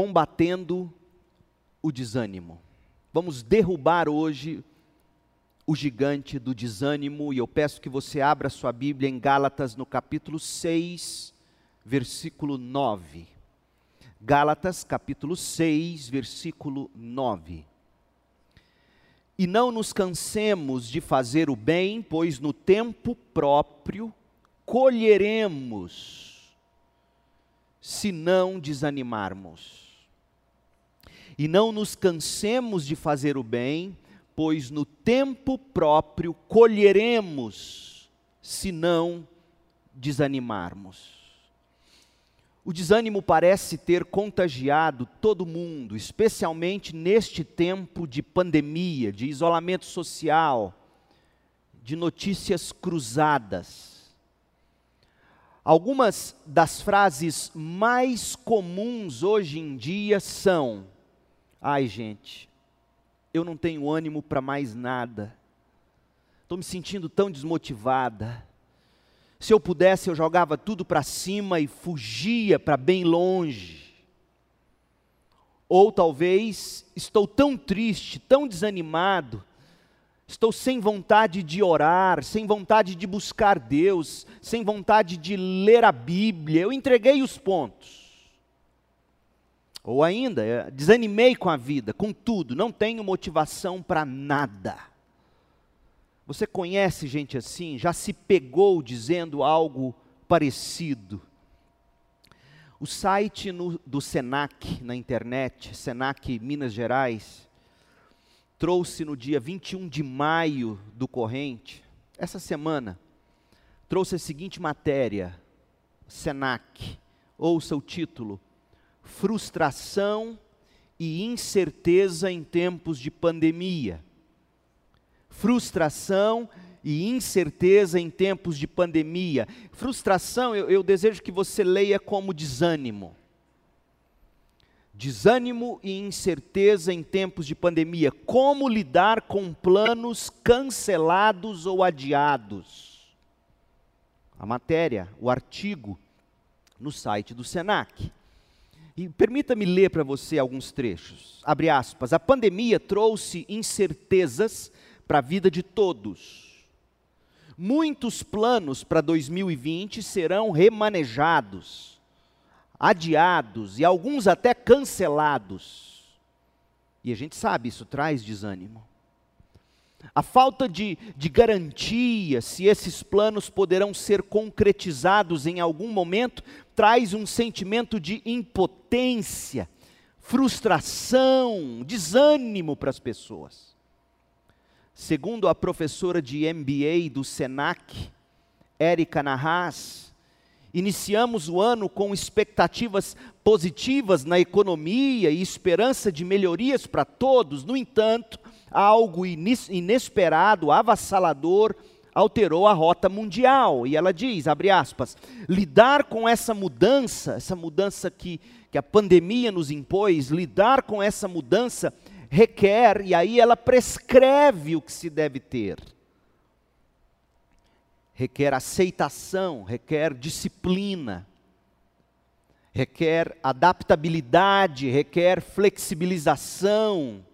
combatendo o desânimo. Vamos derrubar hoje o gigante do desânimo e eu peço que você abra sua Bíblia em Gálatas no capítulo 6, versículo 9. Gálatas, capítulo 6, versículo 9. E não nos cansemos de fazer o bem, pois no tempo próprio colheremos, se não desanimarmos. E não nos cansemos de fazer o bem, pois no tempo próprio colheremos, se não desanimarmos. O desânimo parece ter contagiado todo mundo, especialmente neste tempo de pandemia, de isolamento social, de notícias cruzadas. Algumas das frases mais comuns hoje em dia são: ai, gente, eu não tenho ânimo para mais nada, estou me sentindo tão desmotivada se eu pudesse, eu jogava tudo para cima e fugia para bem longe. Ou talvez estou tão triste, tão desanimado, estou sem vontade de orar, sem vontade de buscar Deus, sem vontade de ler a Bíblia. Eu entreguei os pontos. Ou ainda, eh, desanimei com a vida, com tudo, não tenho motivação para nada. Você conhece gente assim? Já se pegou dizendo algo parecido? O site no, do Senac na internet, Senac Minas Gerais, trouxe no dia 21 de maio do corrente, essa semana, trouxe a seguinte matéria, Senac, ouça o título: Frustração e incerteza em tempos de pandemia frustração e incerteza em tempos de pandemia. Frustração, eu, eu, desejo que você leia como desânimo. Desânimo e incerteza em tempos de pandemia. Como lidar com planos cancelados ou adiados? A matéria, o artigo, no site do SENAC. E permita-me ler para você alguns trechos. Abre aspas. A pandemia trouxe incertezas para a vida de todos. Muitos planos para 2020 serão remanejados, adiados e alguns até cancelados. E a gente sabe, isso traz desânimo. A falta de, de garantia se esses planos poderão ser concretizados em algum momento traz um sentimento de impotência, frustração, desânimo para as pessoas. Segundo a professora de MBA do SENAC, Érica Narras, iniciamos o ano com expectativas positivas na economia e esperança de melhorias para todos. No entanto, algo inesperado, avassalador, alterou a rota mundial. E ela diz, abre aspas, lidar com essa mudança, essa mudança que, que a pandemia nos impôs, lidar com essa mudança requer, e aí ela prescreve o que se deve ter. Requer aceitação, requer disciplina, requer adaptabilidade, requer flexibilização,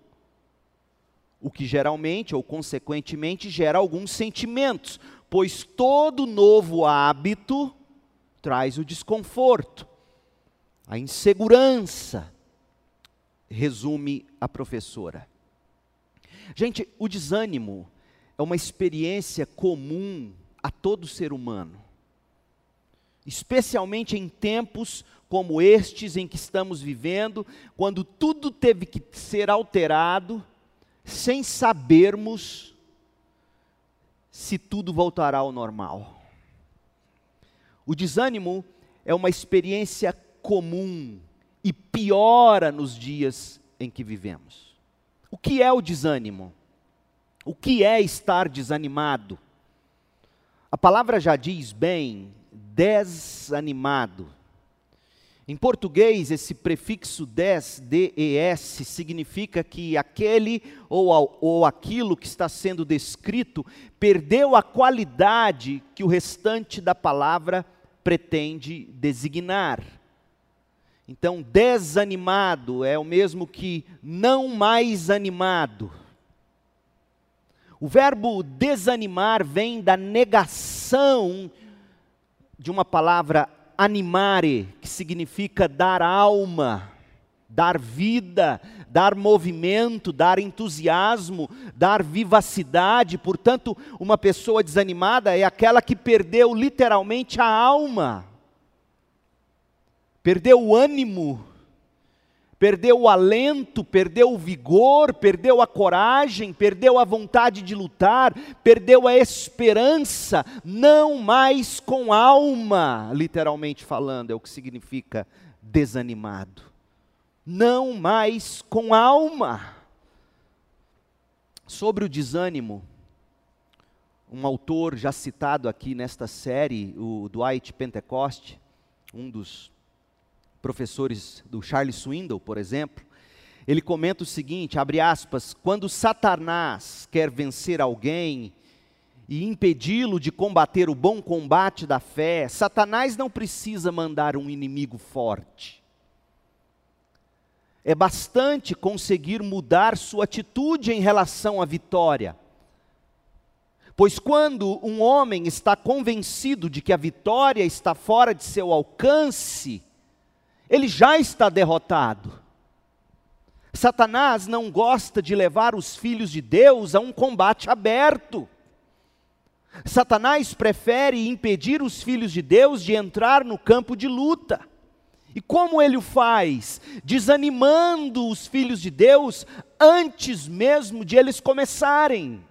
o que geralmente ou consequentemente gera alguns sentimentos, pois todo novo hábito traz o desconforto, a insegurança, resume a professora. Gente, o desânimo é uma experiência comum a todo ser humano, especialmente em tempos como estes em que estamos vivendo, quando tudo teve que ser alterado, sem sabermos se tudo voltará ao normal. O desânimo é uma experiência comum e piora nos dias em que vivemos. O que é o desânimo? O que é estar desanimado? A palavra já diz bem, desanimado. Em português, esse prefixo des, des, significa que aquele ou, ou aquilo que está sendo descrito perdeu a qualidade que o restante da palavra pretende designar. Então, desanimado é o mesmo que não mais animado. O verbo desanimar vem da negação de uma palavra animare, que significa dar alma, dar vida, dar movimento, dar entusiasmo, dar vivacidade. Portanto, uma pessoa desanimada é aquela que perdeu literalmente a alma, perdeu o ânimo, perdeu o alento, perdeu o vigor, perdeu a coragem, perdeu a vontade de lutar, perdeu a esperança, não mais com alma, literalmente falando, é o que significa desanimado. Não mais com alma. Sobre o desânimo, um autor já citado aqui nesta série, o Dwight Pentecost, um dos professores do Charles Swindoll, por exemplo, ele comenta o seguinte, abre aspas, quando Satanás quer vencer alguém e impedi-lo de combater o bom combate da fé, Satanás não precisa mandar um inimigo forte. É bastante conseguir mudar sua atitude em relação à vitória. Pois quando um homem está convencido de que a vitória está fora de seu alcance, ele já está derrotado. Satanás não gosta de levar os filhos de Deus a um combate aberto. Satanás prefere impedir os filhos de Deus de entrar no campo de luta. E como ele o faz? Desanimando os filhos de Deus antes mesmo de eles começarem.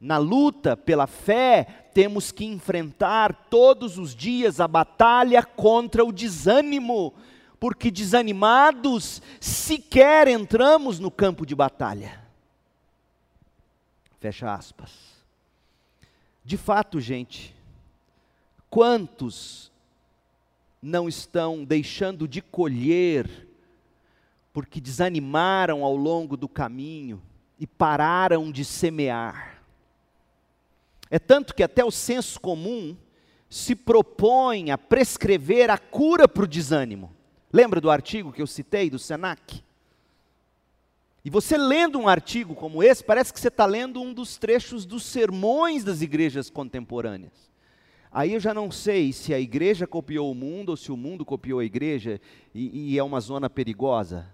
Na luta pela fé, temos que enfrentar todos os dias a batalha contra o desânimo, porque desanimados sequer entramos no campo de batalha. Fecha aspas. De fato, gente, quantos não estão deixando de colher porque desanimaram ao longo do caminho e pararam de semear? É tanto que até o senso comum se propõe a prescrever a cura para o desânimo. Lembra do artigo que eu citei do Senac? E você lendo um artigo como esse, parece que você está lendo um dos trechos dos sermões das igrejas contemporâneas. Aí eu já não sei se a igreja copiou o mundo ou se o mundo copiou a igreja e, e é uma zona perigosa.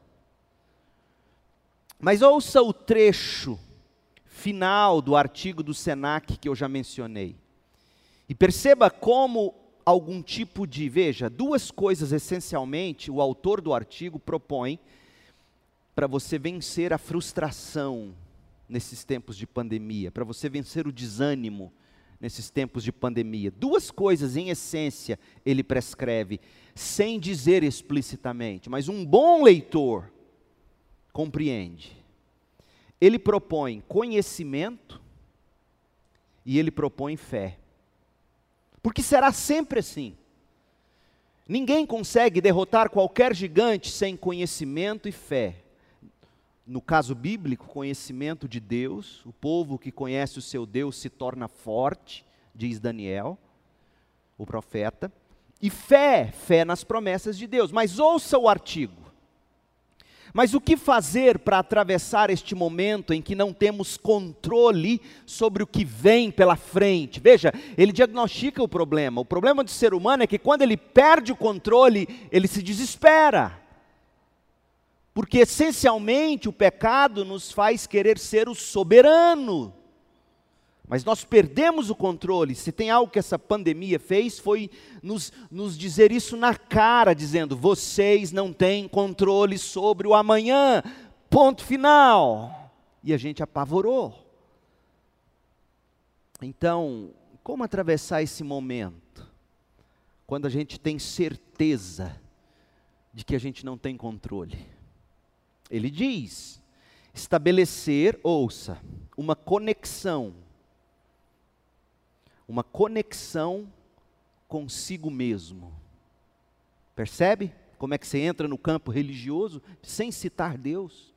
Mas ouça o trecho final do artigo do SENAC que eu já mencionei. E perceba como algum tipo de, veja, duas coisas essencialmente o autor do artigo propõe para você vencer a frustração nesses tempos de pandemia, para você vencer o desânimo nesses tempos de pandemia. Duas coisas em essência ele prescreve, sem dizer explicitamente, mas um bom leitor compreende ele propõe conhecimento e ele propõe fé. Porque será sempre assim. Ninguém consegue derrotar qualquer gigante sem conhecimento e fé. No caso bíblico, conhecimento de Deus, o povo que conhece o seu Deus se torna forte, diz Daniel, o profeta, e fé, fé nas promessas de Deus. Mas ouça o artigo. Mas o que fazer para atravessar este momento em que não temos controle sobre o que vem pela frente? Veja, ele diagnostica o problema. O problema do ser humano é que quando ele perde o controle, ele se desespera. Porque essencialmente o pecado nos faz querer ser o soberano. Mas nós perdemos o controle. Se tem algo que essa pandemia fez, foi nos, nos dizer isso na cara, dizendo: vocês não têm controle sobre o amanhã. Ponto final. E a gente apavorou. Então, como atravessar esse momento? Quando a gente tem certeza de que a gente não tem controle. Ele diz: estabelecer, ouça, uma conexão uma conexão consigo mesmo. Percebe como é que você entra no campo religioso sem citar Deus?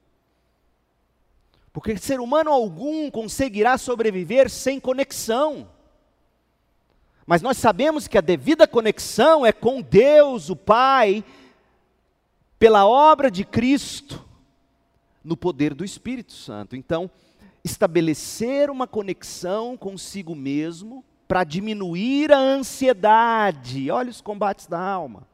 Porque ser humano algum conseguirá sobreviver sem conexão. Mas nós sabemos que a devida conexão é com Deus, o Pai, pela obra de Cristo no poder do Espírito Santo. Então, estabelecer uma conexão consigo mesmo para diminuir a ansiedade. Olha os combates da alma.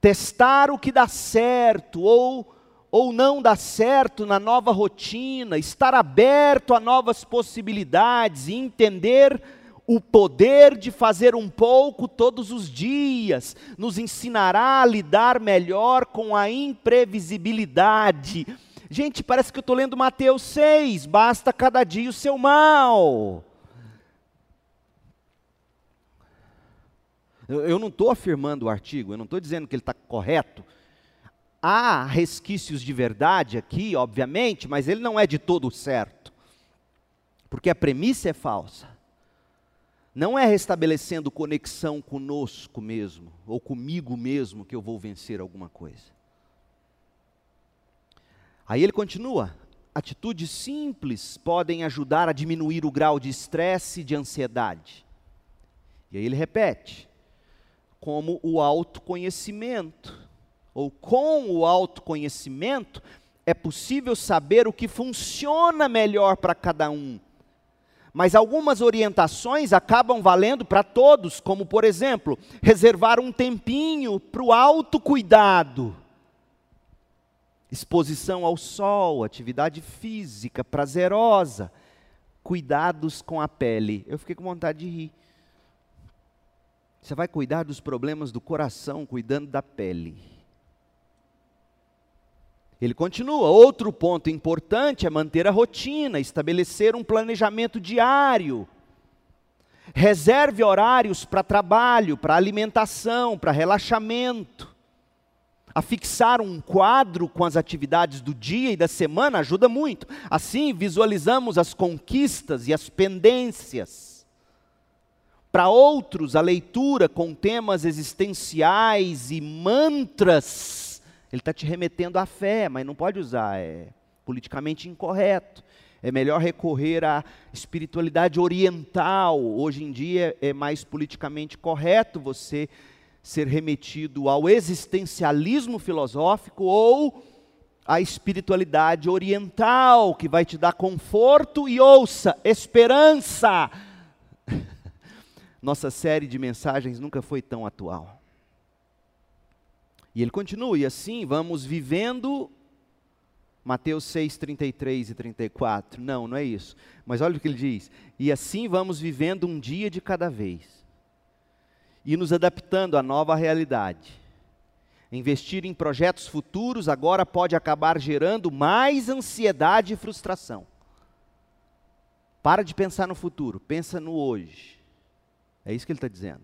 Testar o que dá certo ou ou não dá certo na nova rotina, estar aberto a novas possibilidades e entender o poder de fazer um pouco todos os dias, nos ensinará a lidar melhor com a imprevisibilidade. Gente, parece que eu estou lendo Mateus 6, basta cada dia o seu mal. Eu não estou afirmando o artigo, eu não estou dizendo que ele está correto. Há resquícios de verdade aqui, obviamente, mas ele não é de todo certo. Porque a premissa é falsa. Não é restabelecendo conexão conosco mesmo, ou comigo mesmo, que eu vou vencer alguma coisa. Aí ele continua: atitudes simples podem ajudar a diminuir o grau de estresse e de ansiedade. E aí ele repete: como o autoconhecimento, ou com o autoconhecimento, é possível saber o que funciona melhor para cada um. Mas algumas orientações acabam valendo para todos, como por exemplo, reservar um tempinho para o autocuidado. Exposição ao sol, atividade física prazerosa, cuidados com a pele. Eu fiquei com vontade de rir. Você vai cuidar dos problemas do coração, cuidando da pele. Ele continua: outro ponto importante é manter a rotina, estabelecer um planejamento diário. Reserve horários para trabalho, para alimentação, para relaxamento. A fixar um quadro com as atividades do dia e da semana ajuda muito. Assim, visualizamos as conquistas e as pendências. Para outros, a leitura com temas existenciais e mantras, ele está te remetendo à fé, mas não pode usar, é politicamente incorreto. É melhor recorrer à espiritualidade oriental. Hoje em dia é mais politicamente correto você ser remetido ao existencialismo filosófico ou à espiritualidade oriental, que vai te dar conforto e ouça, esperança nossa série de mensagens nunca foi tão atual. E ele continua, e assim vamos vivendo. Mateus 6, 33 e 34. Não, não é isso. Mas olha o que ele diz. E assim vamos vivendo um dia de cada vez. E nos adaptando à nova realidade. Investir em projetos futuros agora pode acabar gerando mais ansiedade e frustração. Para de pensar no futuro, pensa no hoje. É isso que ele está dizendo.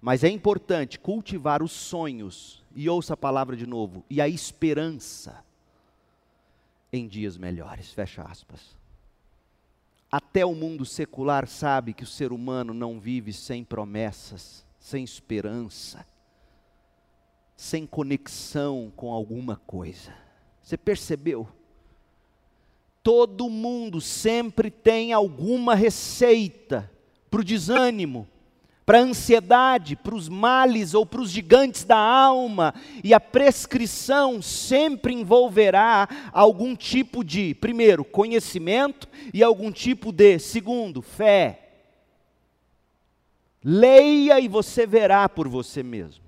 Mas é importante cultivar os sonhos, e ouça a palavra de novo, e a esperança em dias melhores. Fecha aspas. Até o mundo secular sabe que o ser humano não vive sem promessas, sem esperança, sem conexão com alguma coisa. Você percebeu? Todo mundo sempre tem alguma receita para o desânimo para a ansiedade, para os males ou para os gigantes da alma, e a prescrição sempre envolverá algum tipo de, primeiro, conhecimento e algum tipo de, segundo, fé. Leia e você verá por você mesmo.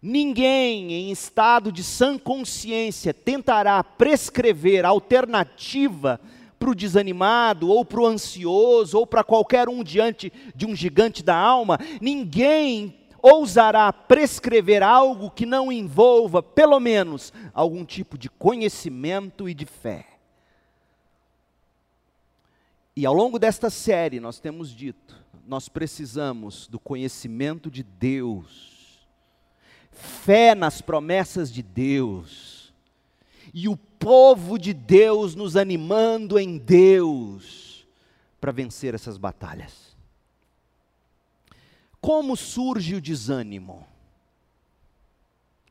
Ninguém em estado de sã consciência tentará prescrever alternativa para o desanimado, ou para o ansioso, ou para qualquer um diante de um gigante da alma, ninguém ousará prescrever algo que não envolva, pelo menos, algum tipo de conhecimento e de fé. E ao longo desta série, nós temos dito, nós precisamos do conhecimento de Deus, fé nas promessas de Deus, e o povo de Deus nos animando em Deus para vencer essas batalhas. Como surge o desânimo?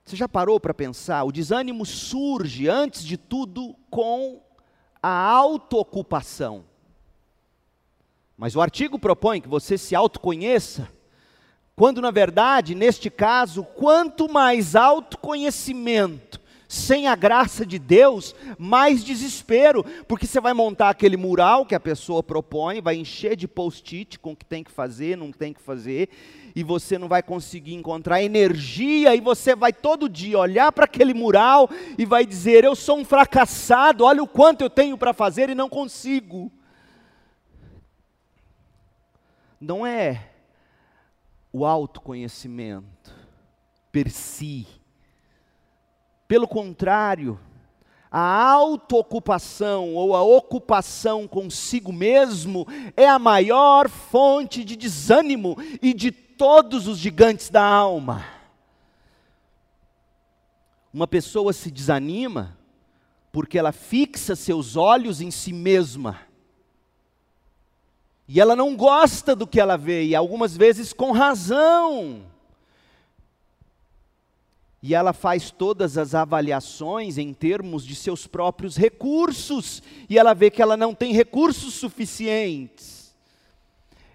Você já parou para pensar? O desânimo surge, antes de tudo, com a autoocupação. Mas o artigo propõe que você se autoconheça Quando, na verdade, neste caso, quanto mais autoconhecimento sem a graça de Deus, mais desespero, porque você vai montar aquele mural que a pessoa propõe, vai encher de post-it com o que tem que fazer, não tem que fazer, e você não vai conseguir encontrar energia, e você vai todo dia olhar para aquele mural e vai dizer: Eu sou um fracassado, olha o quanto eu tenho para fazer e não consigo. Não é o autoconhecimento per si pelo contrário, a autoocupação ou a ocupação consigo mesmo é a maior fonte de desânimo e de todos os gigantes da alma. Uma pessoa se desanima porque ela fixa seus olhos em si mesma. E ela não gosta do que ela vê, e algumas vezes com razão. E ela faz todas as avaliações em termos de seus próprios recursos, e ela vê que ela não tem recursos suficientes.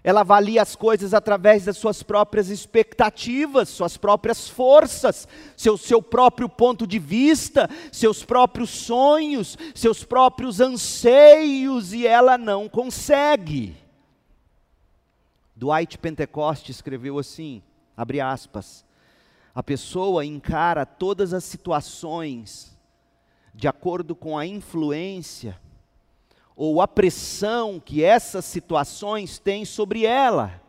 Ela avalia as coisas através das suas próprias expectativas, suas próprias forças, seu, seu próprio ponto de vista, seus próprios sonhos, seus próprios anseios, e ela não consegue. Dwight Pentecoste escreveu assim, abre aspas, a pessoa encara todas as situações de acordo com a influência ou a pressão que essas situações têm sobre ela.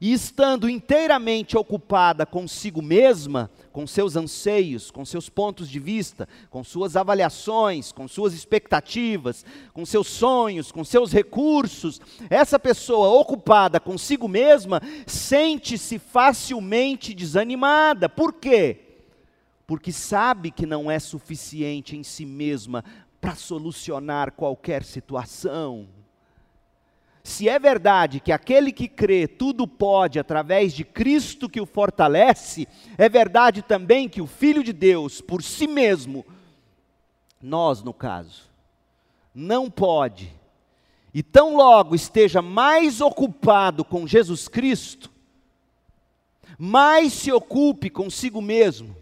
E estando inteiramente ocupada consigo mesma, com seus anseios, com seus pontos de vista, com suas avaliações, com suas expectativas, com seus sonhos, com seus recursos, essa pessoa ocupada consigo mesma sente-se facilmente desanimada. Por quê? Porque sabe que não é suficiente em si mesma para solucionar qualquer situação. Se é verdade que aquele que crê tudo pode através de Cristo que o fortalece, é verdade também que o Filho de Deus, por si mesmo, nós no caso, não pode, e tão logo esteja mais ocupado com Jesus Cristo, mais se ocupe consigo mesmo,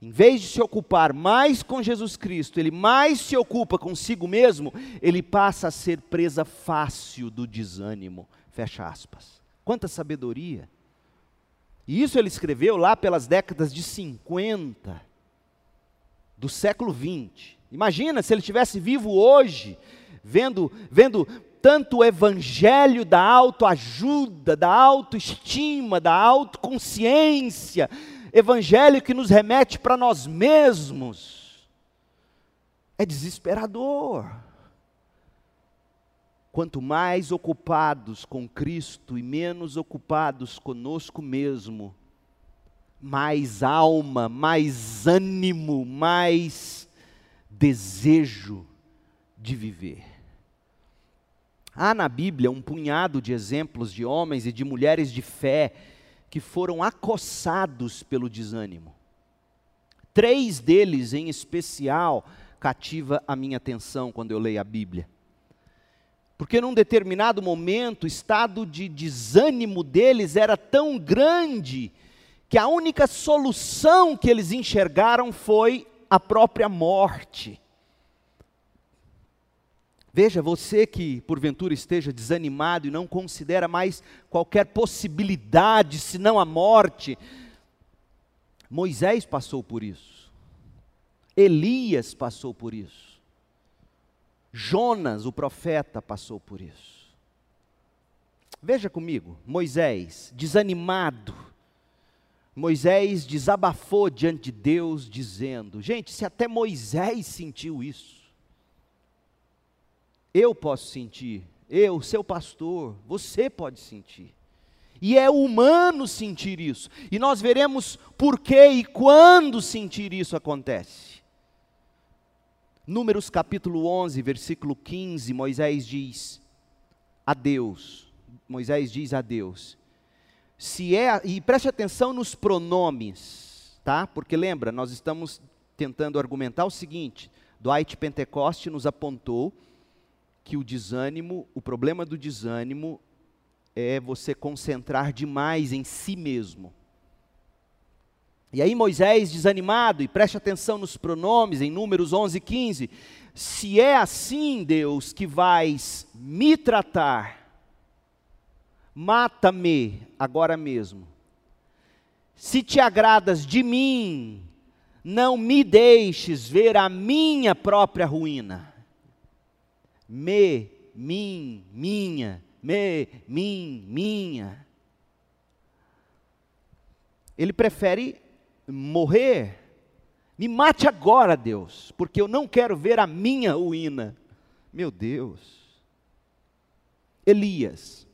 em vez de se ocupar mais com Jesus Cristo, ele mais se ocupa consigo mesmo, ele passa a ser presa fácil do desânimo. Fecha aspas. Quanta sabedoria! E isso ele escreveu lá pelas décadas de 50 do século 20. Imagina se ele estivesse vivo hoje, vendo, vendo tanto o evangelho da autoajuda, da autoestima, da autoconsciência, evangelho que nos remete para nós mesmos, é desesperador. Quanto mais ocupados com Cristo e menos ocupados conosco mesmo, mais alma, mais ânimo, mais desejo de viver. Há na Bíblia um punhado de exemplos de homens e de mulheres de fé que foram acossados pelo desânimo. Três deles, em especial, cativa a minha atenção quando eu leio a Bíblia. Porque num determinado momento, o estado de desânimo deles era tão grande que a única solução que eles enxergaram foi a própria morte. Veja, você que porventura esteja desanimado e não considera mais qualquer possibilidade senão a morte, Moisés passou por isso, Elias passou por isso, Jonas, o profeta, passou por isso. Veja comigo, Moisés, desanimado, Moisés desabafou diante de Deus, dizendo: gente, se até Moisés sentiu isso, eu posso sentir, eu, seu pastor, você pode sentir. E é humano sentir isso. E nós veremos por que e quando sentir isso acontece. Números capítulo 11, versículo 15, Moisés diz a Deus, Moisés diz a Deus, se é, e preste atenção nos pronomes, tá? Porque lembra, nós estamos tentando argumentar o seguinte, Dwight Pentecoste nos apontou que o desânimo, o problema do desânimo, é você concentrar demais em si mesmo. E aí Moisés, desanimado, e preste atenção nos pronomes, em Números 11 e 15, se é assim, Deus, que vais me tratar, mata-me agora mesmo. Se te agradas de mim, não me deixes ver a minha própria ruína. Me, mim, minha, me, mim, minha. Ele prefere morrer. Me mate agora, Deus, porque eu não quero ver a minha ruína. Meu Deus. Elias.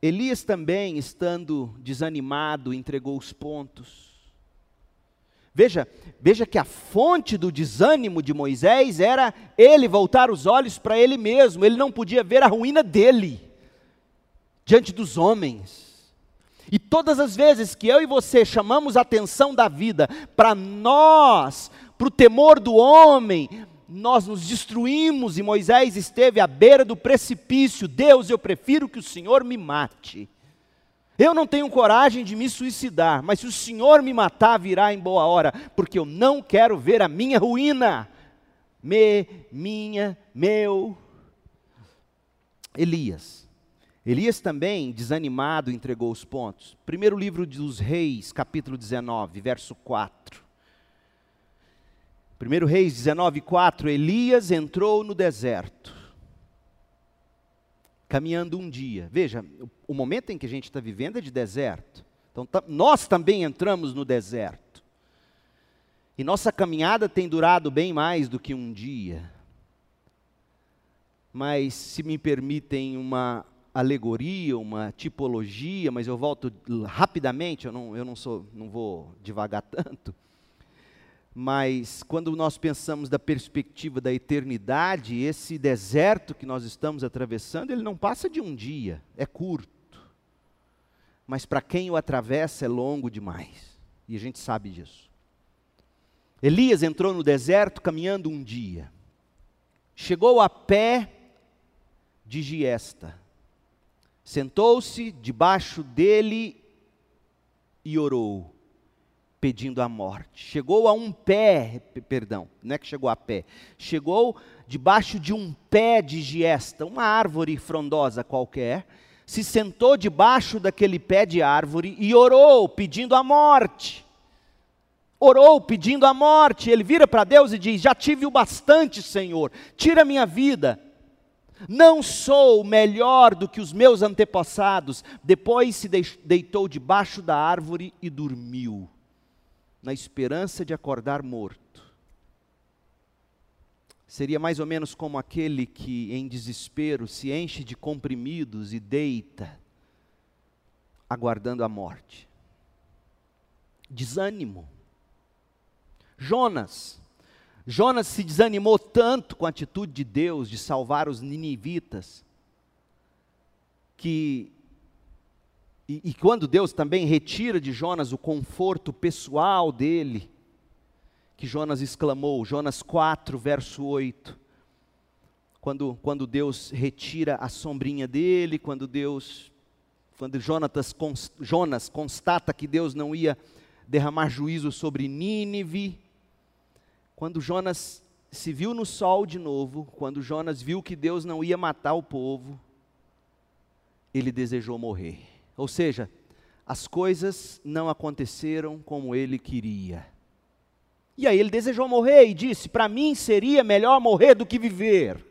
Elias também, estando desanimado, entregou os pontos. Veja, veja que a fonte do desânimo de Moisés era ele voltar os olhos para ele mesmo, ele não podia ver a ruína dele diante dos homens. E todas as vezes que eu e você chamamos a atenção da vida para nós, para o temor do homem, nós nos destruímos e Moisés esteve à beira do precipício. Deus, eu prefiro que o Senhor me mate. Eu não tenho coragem de me suicidar, mas se o Senhor me matar, virá em boa hora, porque eu não quero ver a minha ruína. Me, minha, meu. Elias. Elias também, desanimado, entregou os pontos. Primeiro livro dos Reis, capítulo 19, verso 4. Primeiro Reis 19, 4. Elias entrou no deserto, caminhando um dia. Veja, o momento em que a gente está vivendo é de deserto. Então, nós também entramos no deserto. E nossa caminhada tem durado bem mais do que um dia. Mas, se me permitem uma alegoria, uma tipologia, mas eu volto rapidamente, eu não, eu não, sou, não vou devagar tanto. Mas quando nós pensamos da perspectiva da eternidade, esse deserto que nós estamos atravessando, ele não passa de um dia, é curto. Mas para quem o atravessa é longo demais. E a gente sabe disso. Elias entrou no deserto caminhando um dia. Chegou a pé de Giesta Sentou-se debaixo dele e orou, pedindo a morte. Chegou a um pé, perdão, não é que chegou a pé, chegou debaixo de um pé de giesta, uma árvore frondosa qualquer, se sentou debaixo daquele pé de árvore e orou, pedindo a morte. Orou pedindo a morte. Ele vira para Deus e diz: Já tive o bastante, Senhor, tira minha vida. Não sou melhor do que os meus antepassados. Depois se deitou debaixo da árvore e dormiu, na esperança de acordar morto. Seria mais ou menos como aquele que, em desespero, se enche de comprimidos e deita, aguardando a morte. Desânimo. Jonas Jonas se desanimou tanto com a atitude de Deus de salvar os ninivitas, que e, e, quando Deus também retira de Jonas o conforto pessoal dele, que Jonas exclamou, Jonas 4, verso 8. Quando, quando Deus retira a sombrinha dele, quando Deus, quando Jonatas, Jonas constata que Deus não ia derramar juízo sobre Nínive, quando Jonas se viu no sol de novo, quando Jonas viu que Deus não ia matar o povo, ele desejou morrer. Ou seja, as coisas não aconteceram como ele queria. E aí ele desejou morrer e disse: Para mim seria melhor morrer do que viver.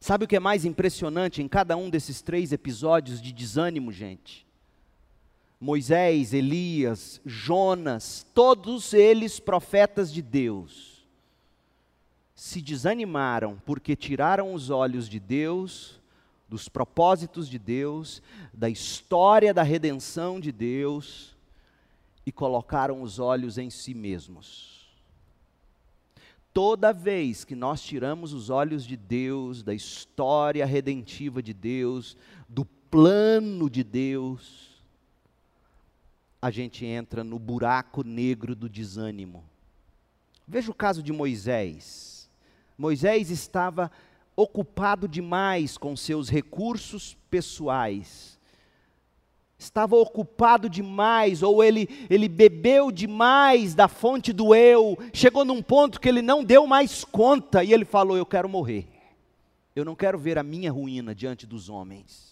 Sabe o que é mais impressionante em cada um desses três episódios de desânimo, gente? Moisés, Elias, Jonas, todos eles profetas de Deus, se desanimaram porque tiraram os olhos de Deus, dos propósitos de Deus, da história da redenção de Deus e colocaram os olhos em si mesmos. Toda vez que nós tiramos os olhos de Deus, da história redentiva de Deus, do plano de Deus, a gente entra no buraco negro do desânimo. Veja o caso de Moisés. Moisés estava ocupado demais com seus recursos pessoais. Estava ocupado demais, ou ele, ele bebeu demais da fonte do eu, chegou num ponto que ele não deu mais conta e ele falou: Eu quero morrer. Eu não quero ver a minha ruína diante dos homens.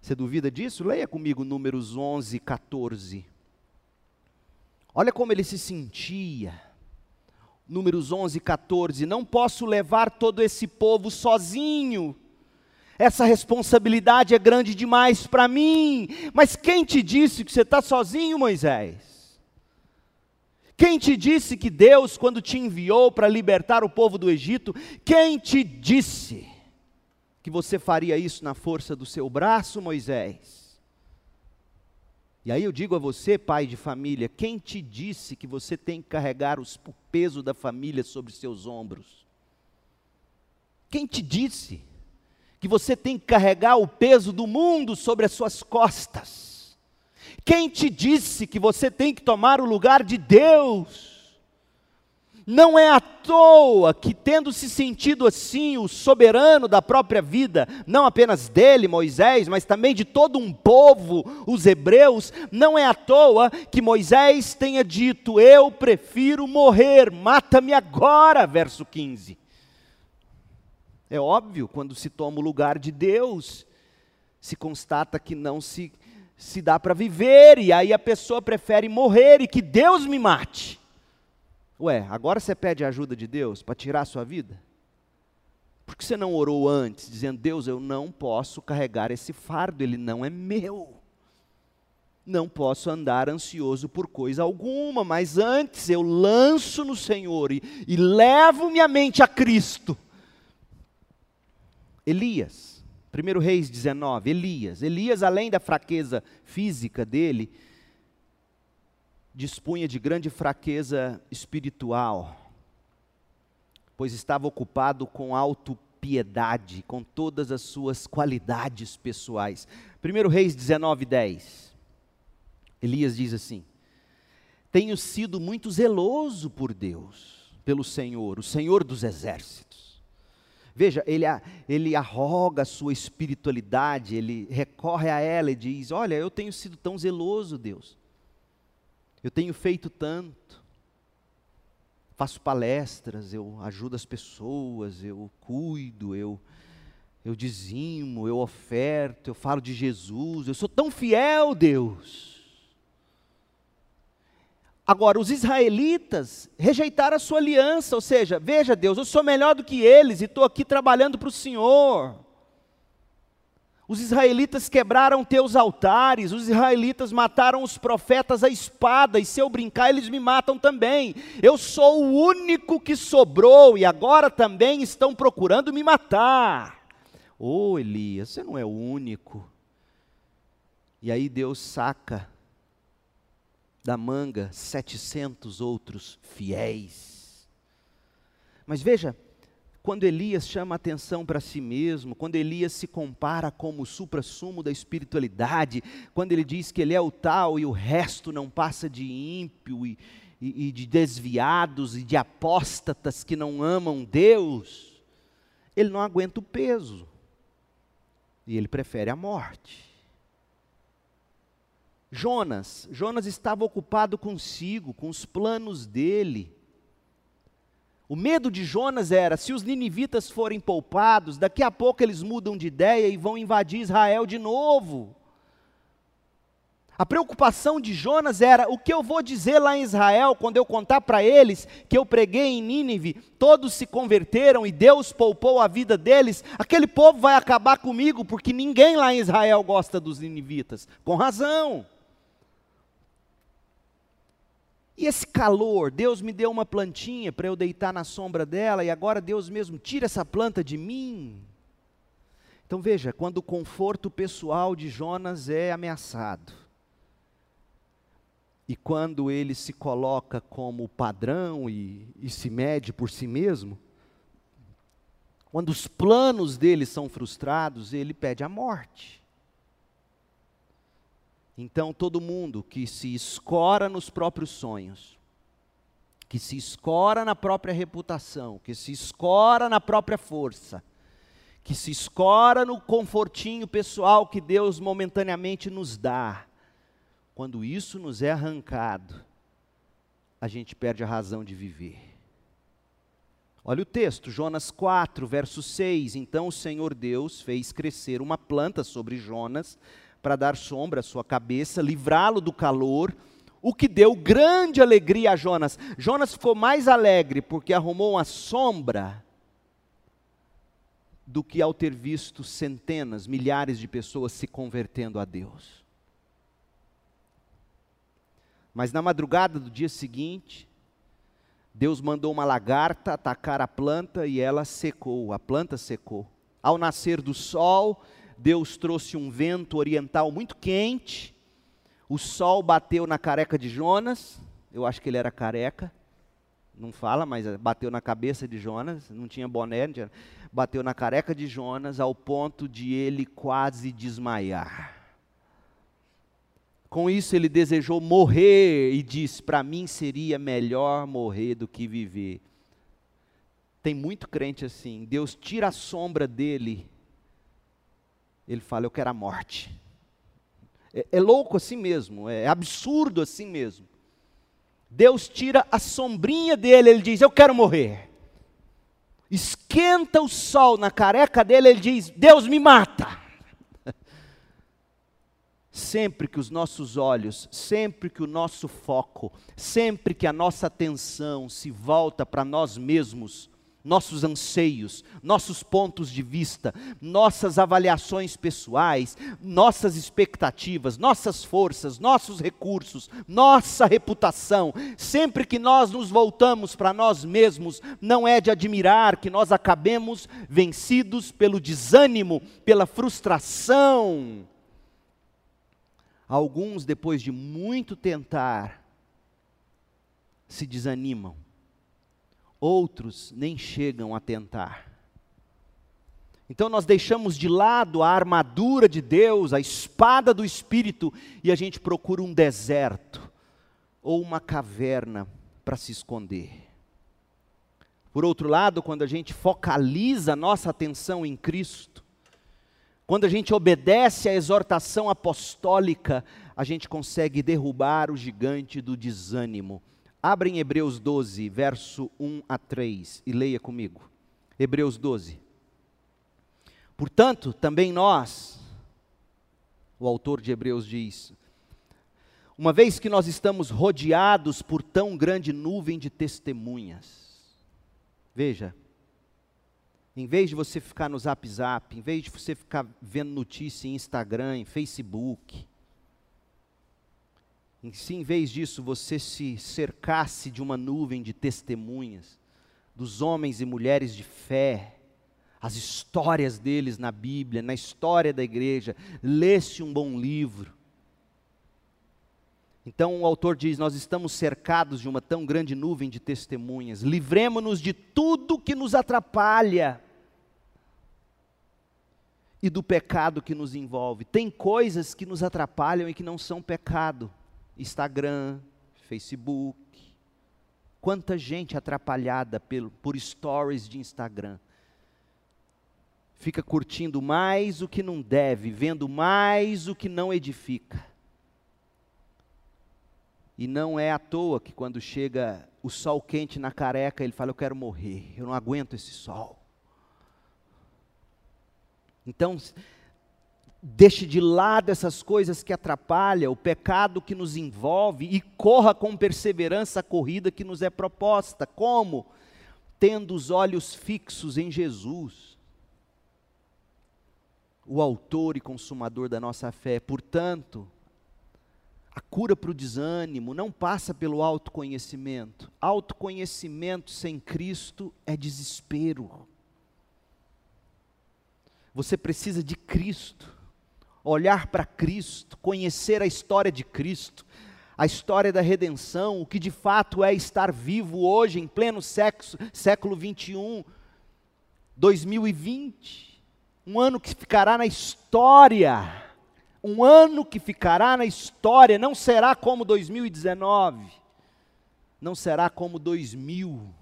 Você duvida disso? Leia comigo Números 11, 14. Olha como ele se sentia. Números 11, 14. Não posso levar todo esse povo sozinho. Essa responsabilidade é grande demais para mim. Mas quem te disse que você está sozinho, Moisés? Quem te disse que Deus, quando te enviou para libertar o povo do Egito, quem te disse que você faria isso na força do seu braço, Moisés? E aí eu digo a você, pai de família, quem te disse que você tem que carregar os, o peso da família sobre seus ombros? Quem te disse que você tem que carregar o peso do mundo sobre as suas costas? Quem te disse que você tem que tomar o lugar de Deus? Não é à toa que, tendo se sentido assim, o soberano da própria vida, não apenas dele, Moisés, mas também de todo um povo, os hebreus, não é à toa que Moisés tenha dito: Eu prefiro morrer, mata-me agora, verso 15. É óbvio, quando se toma o lugar de Deus, se constata que não se se dá para viver, e aí a pessoa prefere morrer e que Deus me mate. Ué, agora você pede ajuda de Deus para tirar a sua vida? Por que você não orou antes, dizendo: Deus, eu não posso carregar esse fardo, ele não é meu. Não posso andar ansioso por coisa alguma, mas antes eu lanço no Senhor e, e levo minha mente a Cristo. Elias 1 Reis 19, Elias. Elias, além da fraqueza física dele, dispunha de grande fraqueza espiritual, pois estava ocupado com autopiedade, com todas as suas qualidades pessoais. 1 Reis 19, 10. Elias diz assim: Tenho sido muito zeloso por Deus, pelo Senhor, o Senhor dos exércitos Veja, ele, ele arroga a sua espiritualidade, ele recorre a ela e diz: Olha, eu tenho sido tão zeloso, Deus. Eu tenho feito tanto. Faço palestras, eu ajudo as pessoas, eu cuido, eu, eu dizimo, eu oferto, eu falo de Jesus. Eu sou tão fiel, Deus. Agora, os israelitas rejeitaram a sua aliança, ou seja, veja Deus, eu sou melhor do que eles e estou aqui trabalhando para o Senhor. Os israelitas quebraram teus altares, os israelitas mataram os profetas à espada, e se eu brincar, eles me matam também. Eu sou o único que sobrou, e agora também estão procurando me matar. Ô oh, Elias, você não é o único. E aí Deus saca da manga 700 outros fiéis. Mas veja, quando Elias chama atenção para si mesmo, quando Elias se compara como o supra-sumo da espiritualidade, quando ele diz que ele é o tal e o resto não passa de ímpio e, e, e de desviados e de apóstatas que não amam Deus, ele não aguenta o peso e ele prefere a morte. Jonas, Jonas estava ocupado consigo, com os planos dele. O medo de Jonas era: se os ninivitas forem poupados, daqui a pouco eles mudam de ideia e vão invadir Israel de novo. A preocupação de Jonas era: o que eu vou dizer lá em Israel quando eu contar para eles que eu preguei em Nínive, todos se converteram e Deus poupou a vida deles? Aquele povo vai acabar comigo, porque ninguém lá em Israel gosta dos ninivitas. Com razão. E esse calor, Deus me deu uma plantinha para eu deitar na sombra dela e agora Deus mesmo tira essa planta de mim. Então veja, quando o conforto pessoal de Jonas é ameaçado, e quando ele se coloca como padrão e, e se mede por si mesmo, quando os planos dele são frustrados, ele pede a morte. Então, todo mundo que se escora nos próprios sonhos, que se escora na própria reputação, que se escora na própria força, que se escora no confortinho pessoal que Deus momentaneamente nos dá, quando isso nos é arrancado, a gente perde a razão de viver. Olha o texto, Jonas 4, verso 6. Então o Senhor Deus fez crescer uma planta sobre Jonas, para dar sombra à sua cabeça, livrá-lo do calor, o que deu grande alegria a Jonas. Jonas ficou mais alegre porque arrumou uma sombra do que ao ter visto centenas, milhares de pessoas se convertendo a Deus. Mas na madrugada do dia seguinte, Deus mandou uma lagarta atacar a planta e ela secou, a planta secou. Ao nascer do sol, Deus trouxe um vento oriental muito quente, o sol bateu na careca de Jonas, eu acho que ele era careca, não fala, mas bateu na cabeça de Jonas, não tinha boné, não tinha, bateu na careca de Jonas ao ponto de ele quase desmaiar. Com isso, ele desejou morrer e disse: Para mim seria melhor morrer do que viver. Tem muito crente assim. Deus tira a sombra dele. Ele fala: Eu quero a morte. É, é louco assim mesmo. É absurdo assim mesmo. Deus tira a sombrinha dele. Ele diz: Eu quero morrer. Esquenta o sol na careca dele. Ele diz: Deus me mata sempre que os nossos olhos, sempre que o nosso foco, sempre que a nossa atenção se volta para nós mesmos, nossos anseios, nossos pontos de vista, nossas avaliações pessoais, nossas expectativas, nossas forças, nossos recursos, nossa reputação, sempre que nós nos voltamos para nós mesmos, não é de admirar que nós acabemos vencidos pelo desânimo, pela frustração, Alguns, depois de muito tentar, se desanimam. Outros nem chegam a tentar. Então nós deixamos de lado a armadura de Deus, a espada do Espírito, e a gente procura um deserto ou uma caverna para se esconder. Por outro lado, quando a gente focaliza a nossa atenção em Cristo, quando a gente obedece à exortação apostólica, a gente consegue derrubar o gigante do desânimo. Abra em Hebreus 12, verso 1 a 3 e leia comigo. Hebreus 12. Portanto, também nós, o autor de Hebreus diz, uma vez que nós estamos rodeados por tão grande nuvem de testemunhas, veja, em vez de você ficar no Zap Zap, em vez de você ficar vendo notícia em Instagram, em Facebook, em, se em vez disso você se cercasse de uma nuvem de testemunhas, dos homens e mulheres de fé, as histórias deles na Bíblia, na história da igreja, lesse um bom livro. Então o autor diz: Nós estamos cercados de uma tão grande nuvem de testemunhas, livremos-nos de tudo que nos atrapalha e do pecado que nos envolve. Tem coisas que nos atrapalham e que não são pecado. Instagram, Facebook. Quanta gente atrapalhada pelo, por stories de Instagram. Fica curtindo mais o que não deve, vendo mais o que não edifica. E não é à toa que quando chega o sol quente na careca, ele fala: Eu quero morrer, eu não aguento esse sol. Então, deixe de lado essas coisas que atrapalham, o pecado que nos envolve e corra com perseverança a corrida que nos é proposta. Como? Tendo os olhos fixos em Jesus, o autor e consumador da nossa fé. Portanto, a cura para o desânimo não passa pelo autoconhecimento. Autoconhecimento sem Cristo é desespero. Você precisa de Cristo, olhar para Cristo, conhecer a história de Cristo, a história da redenção, o que de fato é estar vivo hoje, em pleno sexo, século 21, 2020, um ano que ficará na história, um ano que ficará na história, não será como 2019. não será como 2000.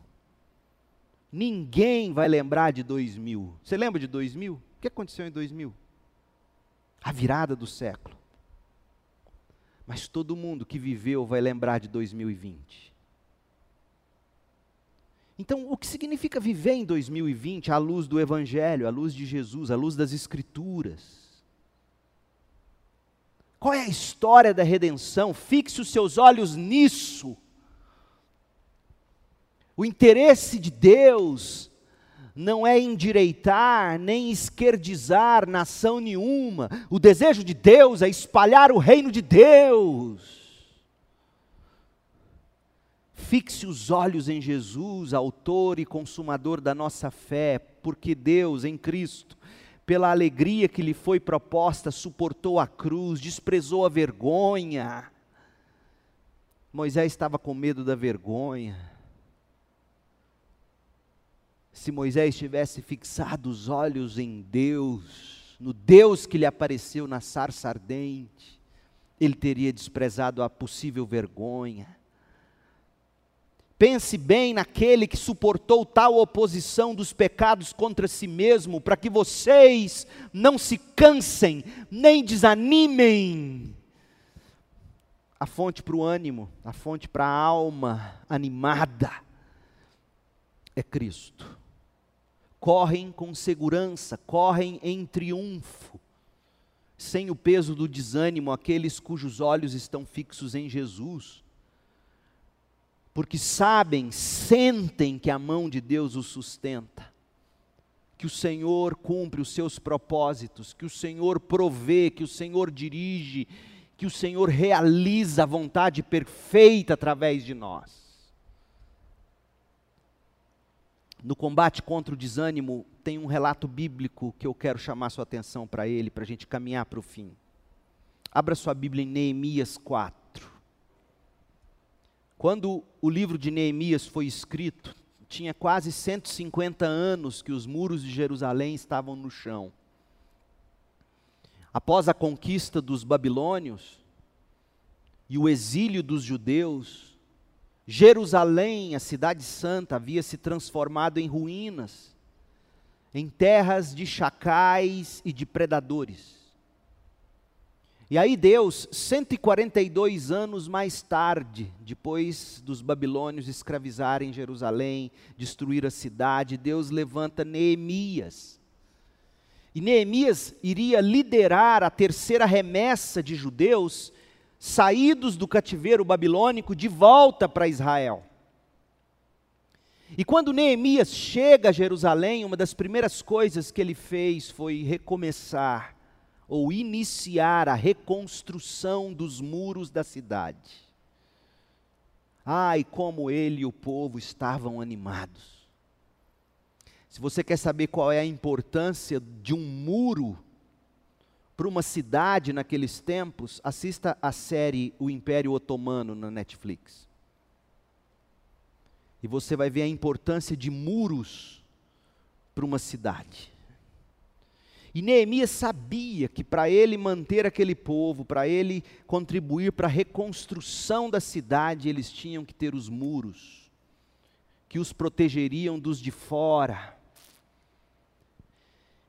Ninguém vai lembrar de 2000. Você lembra de 2000? O que aconteceu em 2000? A virada do século. Mas todo mundo que viveu vai lembrar de 2020. Então, o que significa viver em 2020 à luz do Evangelho, à luz de Jesus, à luz das Escrituras? Qual é a história da redenção? Fixe os seus olhos nisso. O interesse de Deus não é endireitar nem esquerdizar nação nenhuma. O desejo de Deus é espalhar o reino de Deus. Fixe os olhos em Jesus, autor e consumador da nossa fé, porque Deus em Cristo, pela alegria que lhe foi proposta, suportou a cruz, desprezou a vergonha. Moisés estava com medo da vergonha. Se Moisés tivesse fixado os olhos em Deus, no Deus que lhe apareceu na sarça ardente, ele teria desprezado a possível vergonha Pense bem naquele que suportou tal oposição dos pecados contra si mesmo, para que vocês não se cansem, nem desanimem. A fonte para o ânimo, a fonte para a alma animada é Cristo. Correm com segurança, correm em triunfo, sem o peso do desânimo, aqueles cujos olhos estão fixos em Jesus porque sabem, sentem que a mão de Deus os sustenta, que o Senhor cumpre os seus propósitos, que o Senhor provê, que o Senhor dirige, que o Senhor realiza a vontade perfeita através de nós. No combate contra o desânimo, tem um relato bíblico que eu quero chamar sua atenção para ele, para a gente caminhar para o fim. Abra sua Bíblia em Neemias 4. Quando o livro de Neemias foi escrito, tinha quase 150 anos que os muros de Jerusalém estavam no chão. Após a conquista dos babilônios e o exílio dos judeus, Jerusalém, a cidade santa, havia se transformado em ruínas, em terras de chacais e de predadores. E aí Deus, 142 anos mais tarde, depois dos babilônios escravizarem Jerusalém, destruir a cidade, Deus levanta Neemias. E Neemias iria liderar a terceira remessa de judeus saídos do cativeiro babilônico de volta para Israel. E quando Neemias chega a Jerusalém, uma das primeiras coisas que ele fez foi recomeçar ou iniciar a reconstrução dos muros da cidade. Ai, como ele e o povo estavam animados. Se você quer saber qual é a importância de um muro para uma cidade naqueles tempos, assista a série O Império Otomano na Netflix. E você vai ver a importância de muros para uma cidade. E Neemias sabia que para ele manter aquele povo, para ele contribuir para a reconstrução da cidade, eles tinham que ter os muros que os protegeriam dos de fora.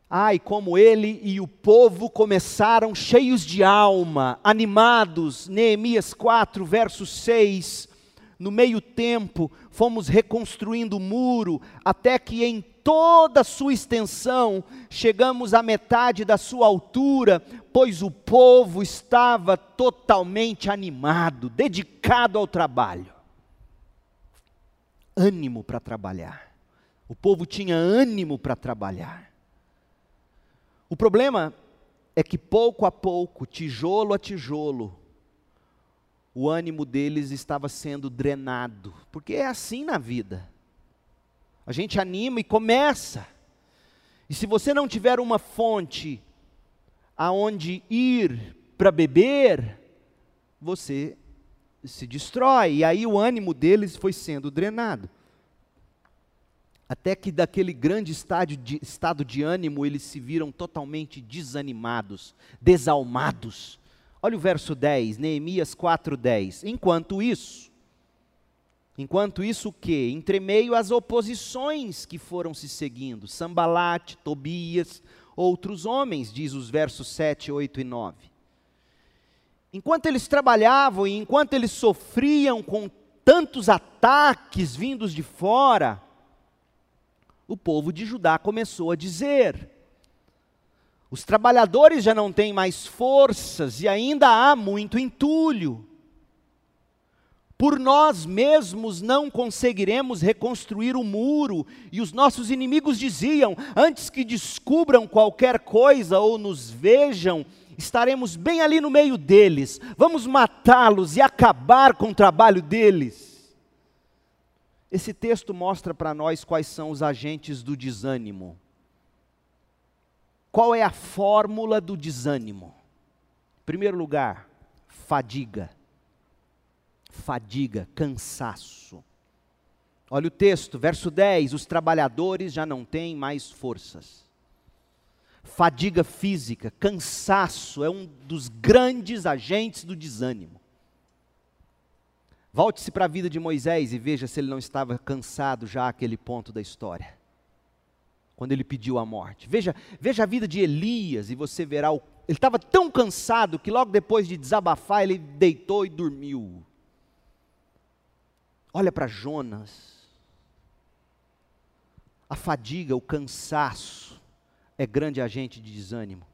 Ai, como ele e o povo começaram cheios de alma, animados. Neemias 4, verso 6. No meio tempo, fomos reconstruindo o muro, até que em toda a sua extensão, chegamos à metade da sua altura, pois o povo estava totalmente animado, dedicado ao trabalho. Ânimo para trabalhar. O povo tinha ânimo para trabalhar. O problema é que pouco a pouco, tijolo a tijolo, o ânimo deles estava sendo drenado, porque é assim na vida. A gente anima e começa. E se você não tiver uma fonte aonde ir para beber, você se destrói. E aí o ânimo deles foi sendo drenado. Até que daquele grande de, estado de ânimo eles se viram totalmente desanimados, desalmados. Olha o verso 10, Neemias 4:10. Enquanto isso, Enquanto isso, o que? Entre meio às oposições que foram se seguindo, Sambalate, Tobias, outros homens, diz os versos 7, 8 e 9. Enquanto eles trabalhavam e enquanto eles sofriam com tantos ataques vindos de fora, o povo de Judá começou a dizer: os trabalhadores já não têm mais forças e ainda há muito entulho. Por nós mesmos não conseguiremos reconstruir o muro, e os nossos inimigos diziam: antes que descubram qualquer coisa ou nos vejam, estaremos bem ali no meio deles, vamos matá-los e acabar com o trabalho deles. Esse texto mostra para nós quais são os agentes do desânimo. Qual é a fórmula do desânimo? Em primeiro lugar, fadiga fadiga, cansaço. Olha o texto, verso 10: os trabalhadores já não têm mais forças. Fadiga física, cansaço é um dos grandes agentes do desânimo. Volte-se para a vida de Moisés e veja se ele não estava cansado já àquele ponto da história. Quando ele pediu a morte. Veja, veja a vida de Elias e você verá o, ele estava tão cansado que logo depois de desabafar ele deitou e dormiu. Olha para Jonas. A fadiga, o cansaço é grande agente de desânimo.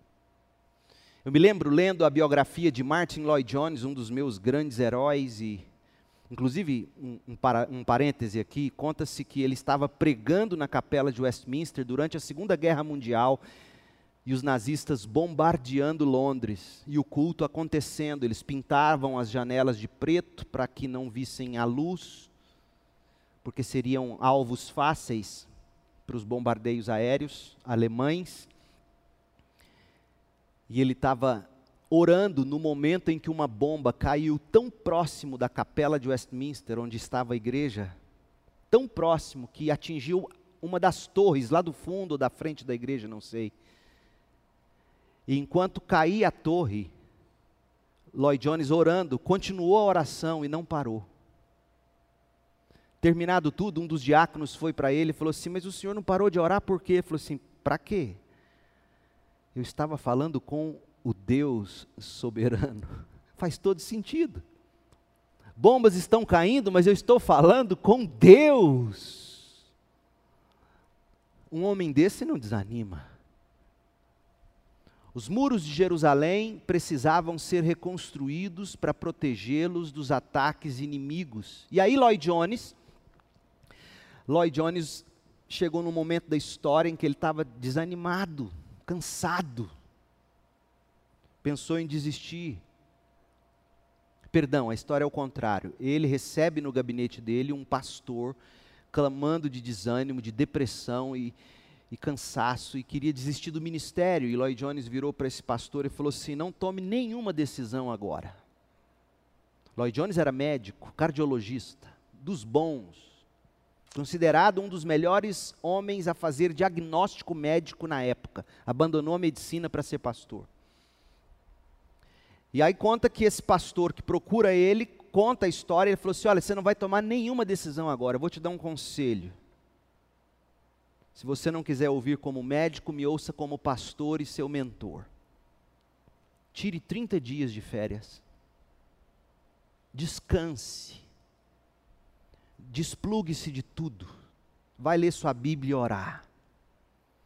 Eu me lembro lendo a biografia de Martin Lloyd Jones, um dos meus grandes heróis, e inclusive um, um, para, um parêntese aqui, conta-se que ele estava pregando na capela de Westminster durante a Segunda Guerra Mundial e os nazistas bombardeando Londres e o culto acontecendo. Eles pintavam as janelas de preto para que não vissem a luz porque seriam alvos fáceis para os bombardeios aéreos alemães. E ele estava orando no momento em que uma bomba caiu tão próximo da capela de Westminster, onde estava a igreja, tão próximo que atingiu uma das torres lá do fundo ou da frente da igreja, não sei. E enquanto caía a torre, Lloyd Jones orando, continuou a oração e não parou. Terminado tudo, um dos diáconos foi para ele e falou assim: Mas o senhor não parou de orar por quê? Ele falou assim: Para quê? Eu estava falando com o Deus soberano. Faz todo sentido. Bombas estão caindo, mas eu estou falando com Deus. Um homem desse não desanima. Os muros de Jerusalém precisavam ser reconstruídos para protegê-los dos ataques inimigos. E aí Lloyd Jones, Lloyd Jones chegou num momento da história em que ele estava desanimado, cansado. Pensou em desistir. Perdão, a história é o contrário. Ele recebe no gabinete dele um pastor clamando de desânimo, de depressão e, e cansaço e queria desistir do ministério. E Lloyd Jones virou para esse pastor e falou assim: Não tome nenhuma decisão agora. Lloyd Jones era médico, cardiologista, dos bons considerado um dos melhores homens a fazer diagnóstico médico na época. Abandonou a medicina para ser pastor. E aí conta que esse pastor que procura ele, conta a história, ele falou assim: "Olha, você não vai tomar nenhuma decisão agora, eu vou te dar um conselho. Se você não quiser ouvir como médico, me ouça como pastor e seu mentor. Tire 30 dias de férias. Descanse desplugue-se de tudo, vai ler sua Bíblia e orar.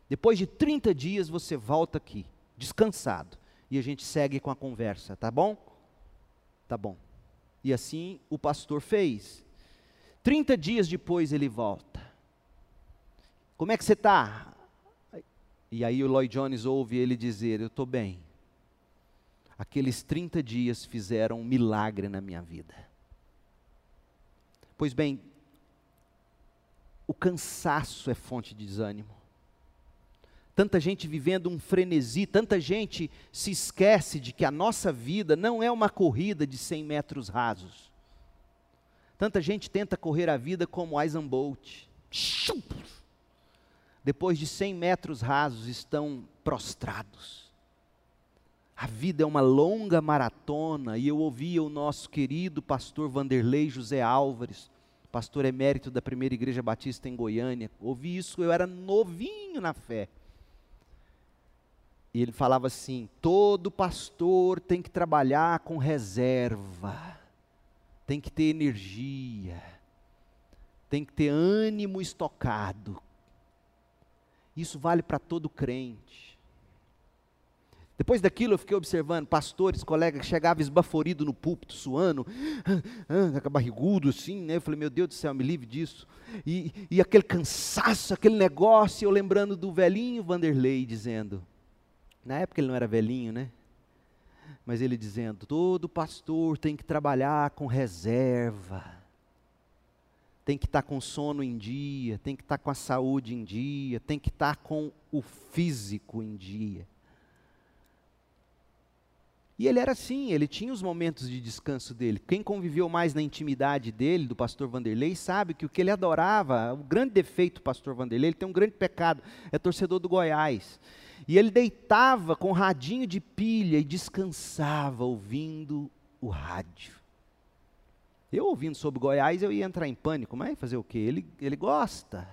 Depois de 30 dias você volta aqui, descansado, e a gente segue com a conversa, tá bom? Tá bom. E assim o pastor fez. 30 dias depois ele volta. Como é que você está? E aí o Lloyd Jones ouve ele dizer: Eu estou bem. Aqueles 30 dias fizeram um milagre na minha vida. Pois bem, o cansaço é fonte de desânimo. Tanta gente vivendo um frenesi, tanta gente se esquece de que a nossa vida não é uma corrida de 100 metros rasos. Tanta gente tenta correr a vida como Usain Bolt. Depois de 100 metros rasos estão prostrados. A vida é uma longa maratona e eu ouvia o nosso querido pastor Vanderlei José Álvares pastor emérito da primeira igreja batista em Goiânia. Ouvi isso, eu era novinho na fé. E ele falava assim: todo pastor tem que trabalhar com reserva, tem que ter energia, tem que ter ânimo estocado. Isso vale para todo crente. Depois daquilo eu fiquei observando pastores, colegas que chegavam esbaforido no púlpito, suando, ah, ah, barrigudo assim, né? Eu falei, meu Deus do céu, me livre disso. E, e aquele cansaço, aquele negócio, eu lembrando do velhinho Vanderlei dizendo, na época ele não era velhinho, né? Mas ele dizendo: todo pastor tem que trabalhar com reserva, tem que estar com sono em dia, tem que estar com a saúde em dia, tem que estar com o físico em dia. E ele era assim, ele tinha os momentos de descanso dele. Quem conviveu mais na intimidade dele, do pastor Vanderlei, sabe que o que ele adorava, o grande defeito do pastor Vanderlei, ele tem um grande pecado, é torcedor do Goiás. E ele deitava com radinho de pilha e descansava ouvindo o rádio. Eu ouvindo sobre Goiás, eu ia entrar em pânico, mas fazer o quê? Ele, ele gosta.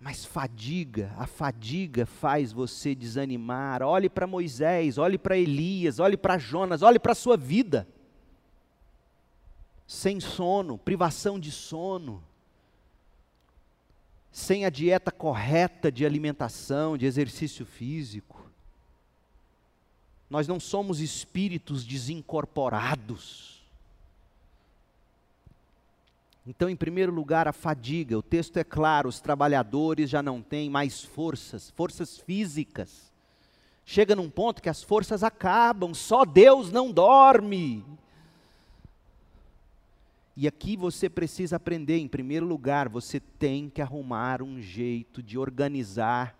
Mas fadiga, a fadiga faz você desanimar. Olhe para Moisés, olhe para Elias, olhe para Jonas, olhe para a sua vida. Sem sono, privação de sono sem a dieta correta de alimentação, de exercício físico. Nós não somos espíritos desincorporados. Então, em primeiro lugar, a fadiga. O texto é claro: os trabalhadores já não têm mais forças, forças físicas. Chega num ponto que as forças acabam, só Deus não dorme. E aqui você precisa aprender, em primeiro lugar, você tem que arrumar um jeito de organizar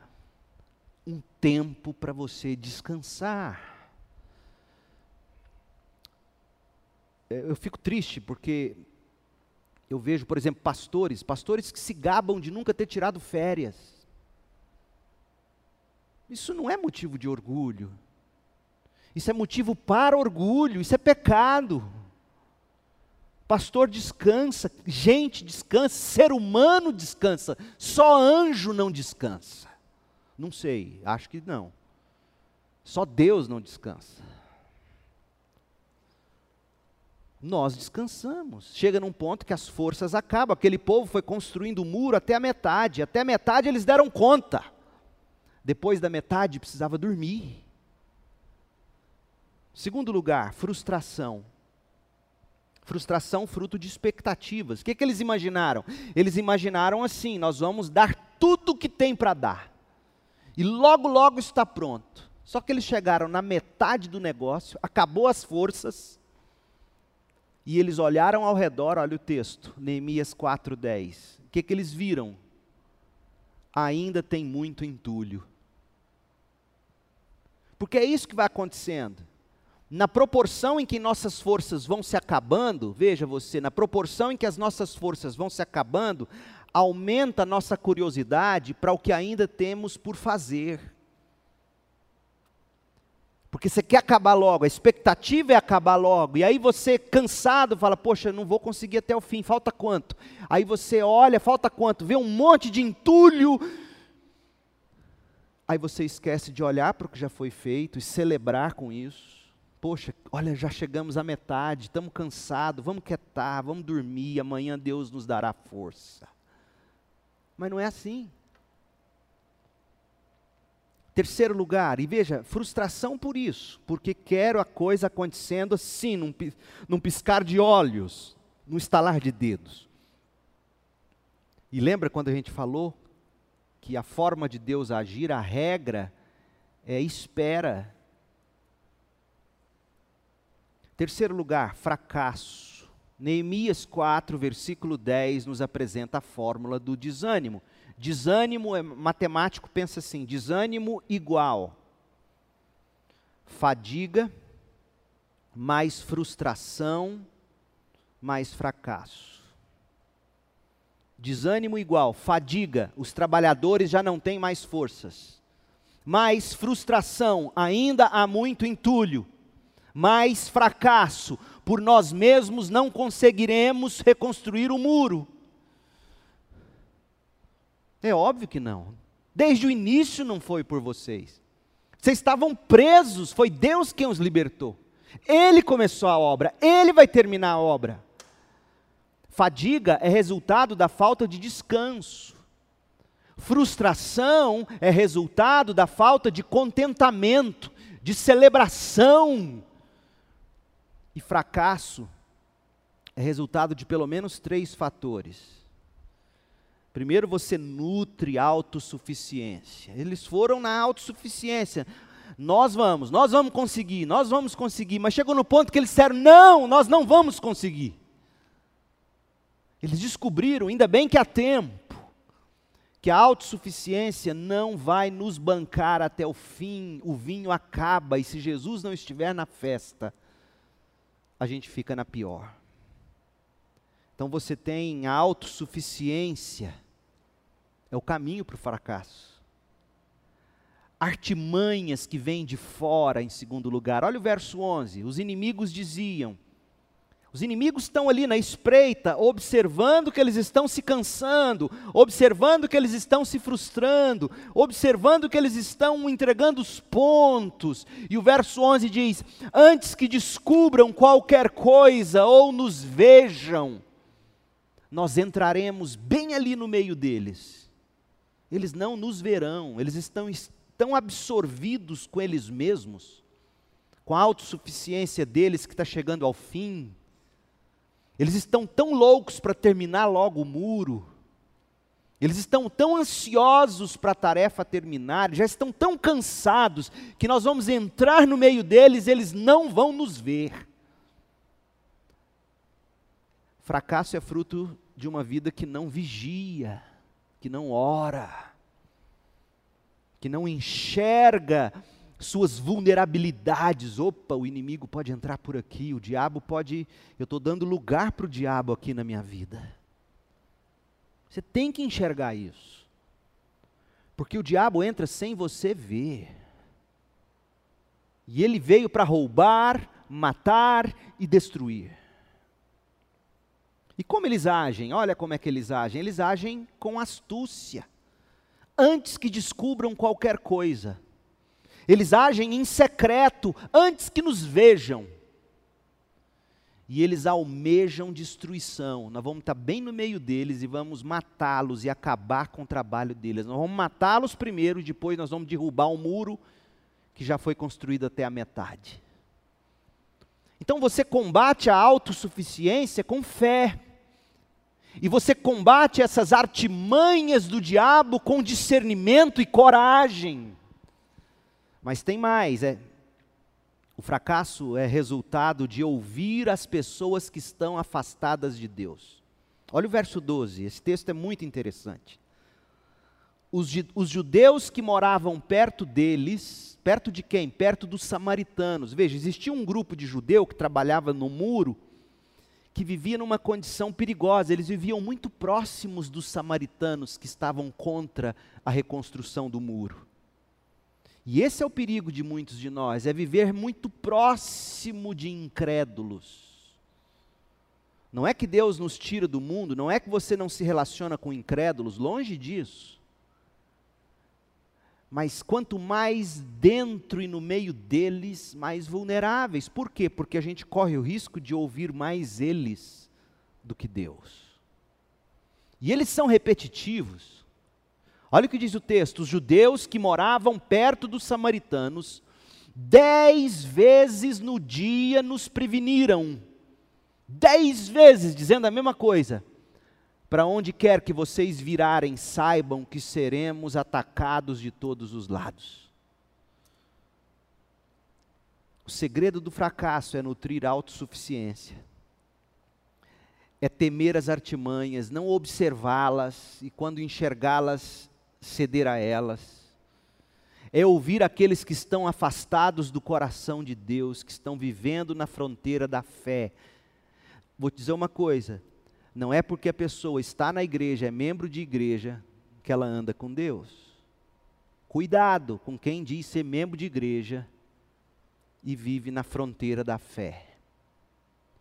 um tempo para você descansar. É, eu fico triste porque eu vejo, por exemplo, pastores, pastores que se gabam de nunca ter tirado férias. Isso não é motivo de orgulho. Isso é motivo para orgulho, isso é pecado. Pastor descansa, gente descansa, ser humano descansa, só anjo não descansa. Não sei, acho que não. Só Deus não descansa. Nós descansamos. Chega num ponto que as forças acabam. Aquele povo foi construindo o muro até a metade. Até a metade eles deram conta. Depois da metade precisava dormir. Segundo lugar, frustração. Frustração fruto de expectativas. O que, que eles imaginaram? Eles imaginaram assim: nós vamos dar tudo o que tem para dar. E logo, logo está pronto. Só que eles chegaram na metade do negócio, acabou as forças, e eles olharam ao redor, olha o texto, Neemias 4,10. O que, que eles viram? Ainda tem muito entulho. Porque é isso que vai acontecendo na proporção em que nossas forças vão se acabando, veja você, na proporção em que as nossas forças vão se acabando, aumenta a nossa curiosidade para o que ainda temos por fazer. Porque você quer acabar logo, a expectativa é acabar logo, e aí você, cansado, fala: Poxa, não vou conseguir até o fim, falta quanto? Aí você olha, falta quanto? Vê um monte de entulho. Aí você esquece de olhar para o que já foi feito e celebrar com isso poxa, olha, já chegamos à metade, estamos cansados, vamos quietar, vamos dormir, amanhã Deus nos dará força. Mas não é assim. Terceiro lugar, e veja, frustração por isso, porque quero a coisa acontecendo assim, num, num piscar de olhos, num estalar de dedos. E lembra quando a gente falou que a forma de Deus agir, a regra, é espera Terceiro lugar, fracasso. Neemias 4, versículo 10, nos apresenta a fórmula do desânimo. Desânimo, é, matemático pensa assim: desânimo igual fadiga, mais frustração, mais fracasso. Desânimo igual fadiga, os trabalhadores já não têm mais forças. Mais frustração, ainda há muito entulho mais fracasso. Por nós mesmos não conseguiremos reconstruir o muro. É óbvio que não. Desde o início não foi por vocês. Vocês estavam presos, foi Deus quem os libertou. Ele começou a obra, ele vai terminar a obra. Fadiga é resultado da falta de descanso. Frustração é resultado da falta de contentamento, de celebração. E fracasso é resultado de pelo menos três fatores. Primeiro, você nutre autossuficiência. Eles foram na autossuficiência. Nós vamos, nós vamos conseguir, nós vamos conseguir. Mas chegou no ponto que eles disseram: não, nós não vamos conseguir. Eles descobriram, ainda bem que há tempo, que a autossuficiência não vai nos bancar até o fim, o vinho acaba, e se Jesus não estiver na festa, a gente fica na pior. Então você tem autossuficiência, é o caminho para o fracasso. Artimanhas que vêm de fora, em segundo lugar. Olha o verso 11: os inimigos diziam, os inimigos estão ali na espreita, observando que eles estão se cansando, observando que eles estão se frustrando, observando que eles estão entregando os pontos. E o verso 11 diz: Antes que descubram qualquer coisa ou nos vejam, nós entraremos bem ali no meio deles. Eles não nos verão, eles estão tão absorvidos com eles mesmos, com a autossuficiência deles que está chegando ao fim eles estão tão loucos para terminar logo o muro. Eles estão tão ansiosos para a tarefa terminar, já estão tão cansados, que nós vamos entrar no meio deles, eles não vão nos ver. Fracasso é fruto de uma vida que não vigia, que não ora, que não enxerga suas vulnerabilidades. Opa, o inimigo pode entrar por aqui, o diabo pode. Eu estou dando lugar para o diabo aqui na minha vida. Você tem que enxergar isso. Porque o diabo entra sem você ver. E ele veio para roubar, matar e destruir. E como eles agem? Olha como é que eles agem. Eles agem com astúcia. Antes que descubram qualquer coisa, eles agem em secreto antes que nos vejam. E eles almejam destruição. Nós vamos estar bem no meio deles e vamos matá-los e acabar com o trabalho deles. Nós vamos matá-los primeiro e depois nós vamos derrubar o um muro que já foi construído até a metade. Então você combate a autossuficiência com fé. E você combate essas artimanhas do diabo com discernimento e coragem. Mas tem mais, é o fracasso é resultado de ouvir as pessoas que estão afastadas de Deus. Olha o verso 12, esse texto é muito interessante. Os, os, judeus que moravam perto deles, perto de quem? Perto dos samaritanos. Veja, existia um grupo de judeu que trabalhava no muro, que vivia numa condição perigosa. Eles viviam muito próximos dos samaritanos que estavam contra a reconstrução do muro. E esse é o perigo de muitos de nós, é viver muito próximo de incrédulos. Não é que Deus nos tira do mundo, não é que você não se relaciona com incrédulos, longe disso. Mas quanto mais dentro e no meio deles, mais vulneráveis. Por quê? Porque a gente corre o risco de ouvir mais eles do que Deus. E eles são repetitivos. Olha o que diz o texto: os judeus que moravam perto dos samaritanos, dez vezes no dia nos preveniram. Dez vezes dizendo a mesma coisa. Para onde quer que vocês virarem, saibam que seremos atacados de todos os lados. O segredo do fracasso é nutrir autossuficiência, é temer as artimanhas, não observá-las e, quando enxergá-las, ceder a elas, é ouvir aqueles que estão afastados do coração de Deus, que estão vivendo na fronteira da fé. Vou te dizer uma coisa: não é porque a pessoa está na igreja, é membro de igreja, que ela anda com Deus. Cuidado com quem diz ser membro de igreja e vive na fronteira da fé.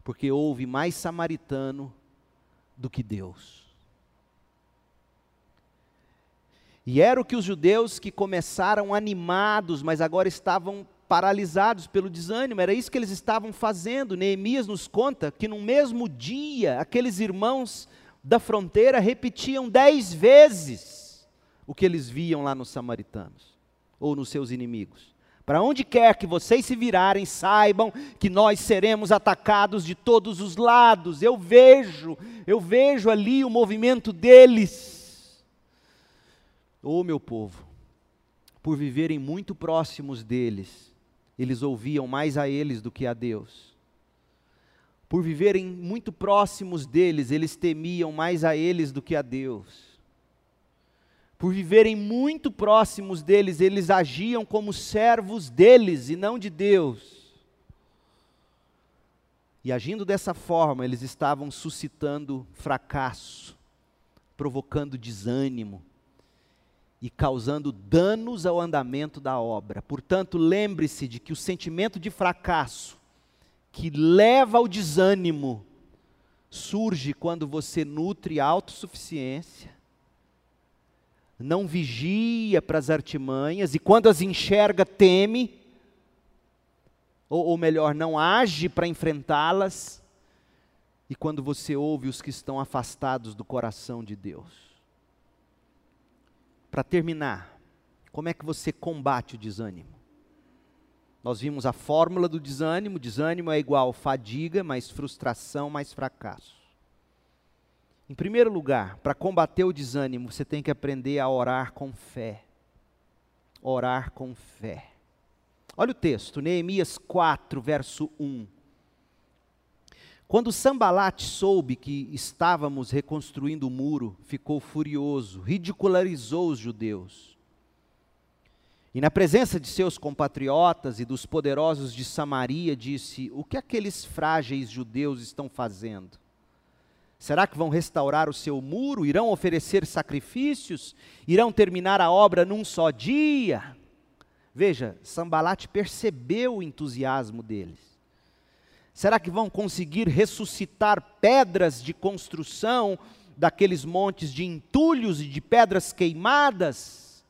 Porque houve mais samaritano do que Deus. E era o que os judeus que começaram animados, mas agora estavam paralisados pelo desânimo, era isso que eles estavam fazendo. Neemias nos conta que no mesmo dia, aqueles irmãos da fronteira repetiam dez vezes o que eles viam lá nos samaritanos, ou nos seus inimigos. Para onde quer que vocês se virarem, saibam que nós seremos atacados de todos os lados. Eu vejo, eu vejo ali o movimento deles. Ô oh, meu povo, por viverem muito próximos deles, eles ouviam mais a eles do que a Deus. Por viverem muito próximos deles, eles temiam mais a eles do que a Deus por viverem muito próximos deles, eles agiam como servos deles e não de Deus. E agindo dessa forma, eles estavam suscitando fracasso, provocando desânimo e causando danos ao andamento da obra. Portanto, lembre-se de que o sentimento de fracasso que leva ao desânimo surge quando você nutre autossuficiência, não vigia para as artimanhas, e quando as enxerga, teme, ou, ou melhor, não age para enfrentá-las, e quando você ouve os que estão afastados do coração de Deus. Para terminar, como é que você combate o desânimo? Nós vimos a fórmula do desânimo: desânimo é igual fadiga mais frustração mais fracasso. Em primeiro lugar, para combater o desânimo, você tem que aprender a orar com fé. Orar com fé. Olha o texto, Neemias 4, verso 1. Quando Sambalate soube que estávamos reconstruindo o muro, ficou furioso, ridicularizou os judeus. E na presença de seus compatriotas e dos poderosos de Samaria, disse: O que aqueles frágeis judeus estão fazendo? Será que vão restaurar o seu muro? Irão oferecer sacrifícios? Irão terminar a obra num só dia? Veja, Sambalate percebeu o entusiasmo deles. Será que vão conseguir ressuscitar pedras de construção daqueles montes de entulhos e de pedras queimadas?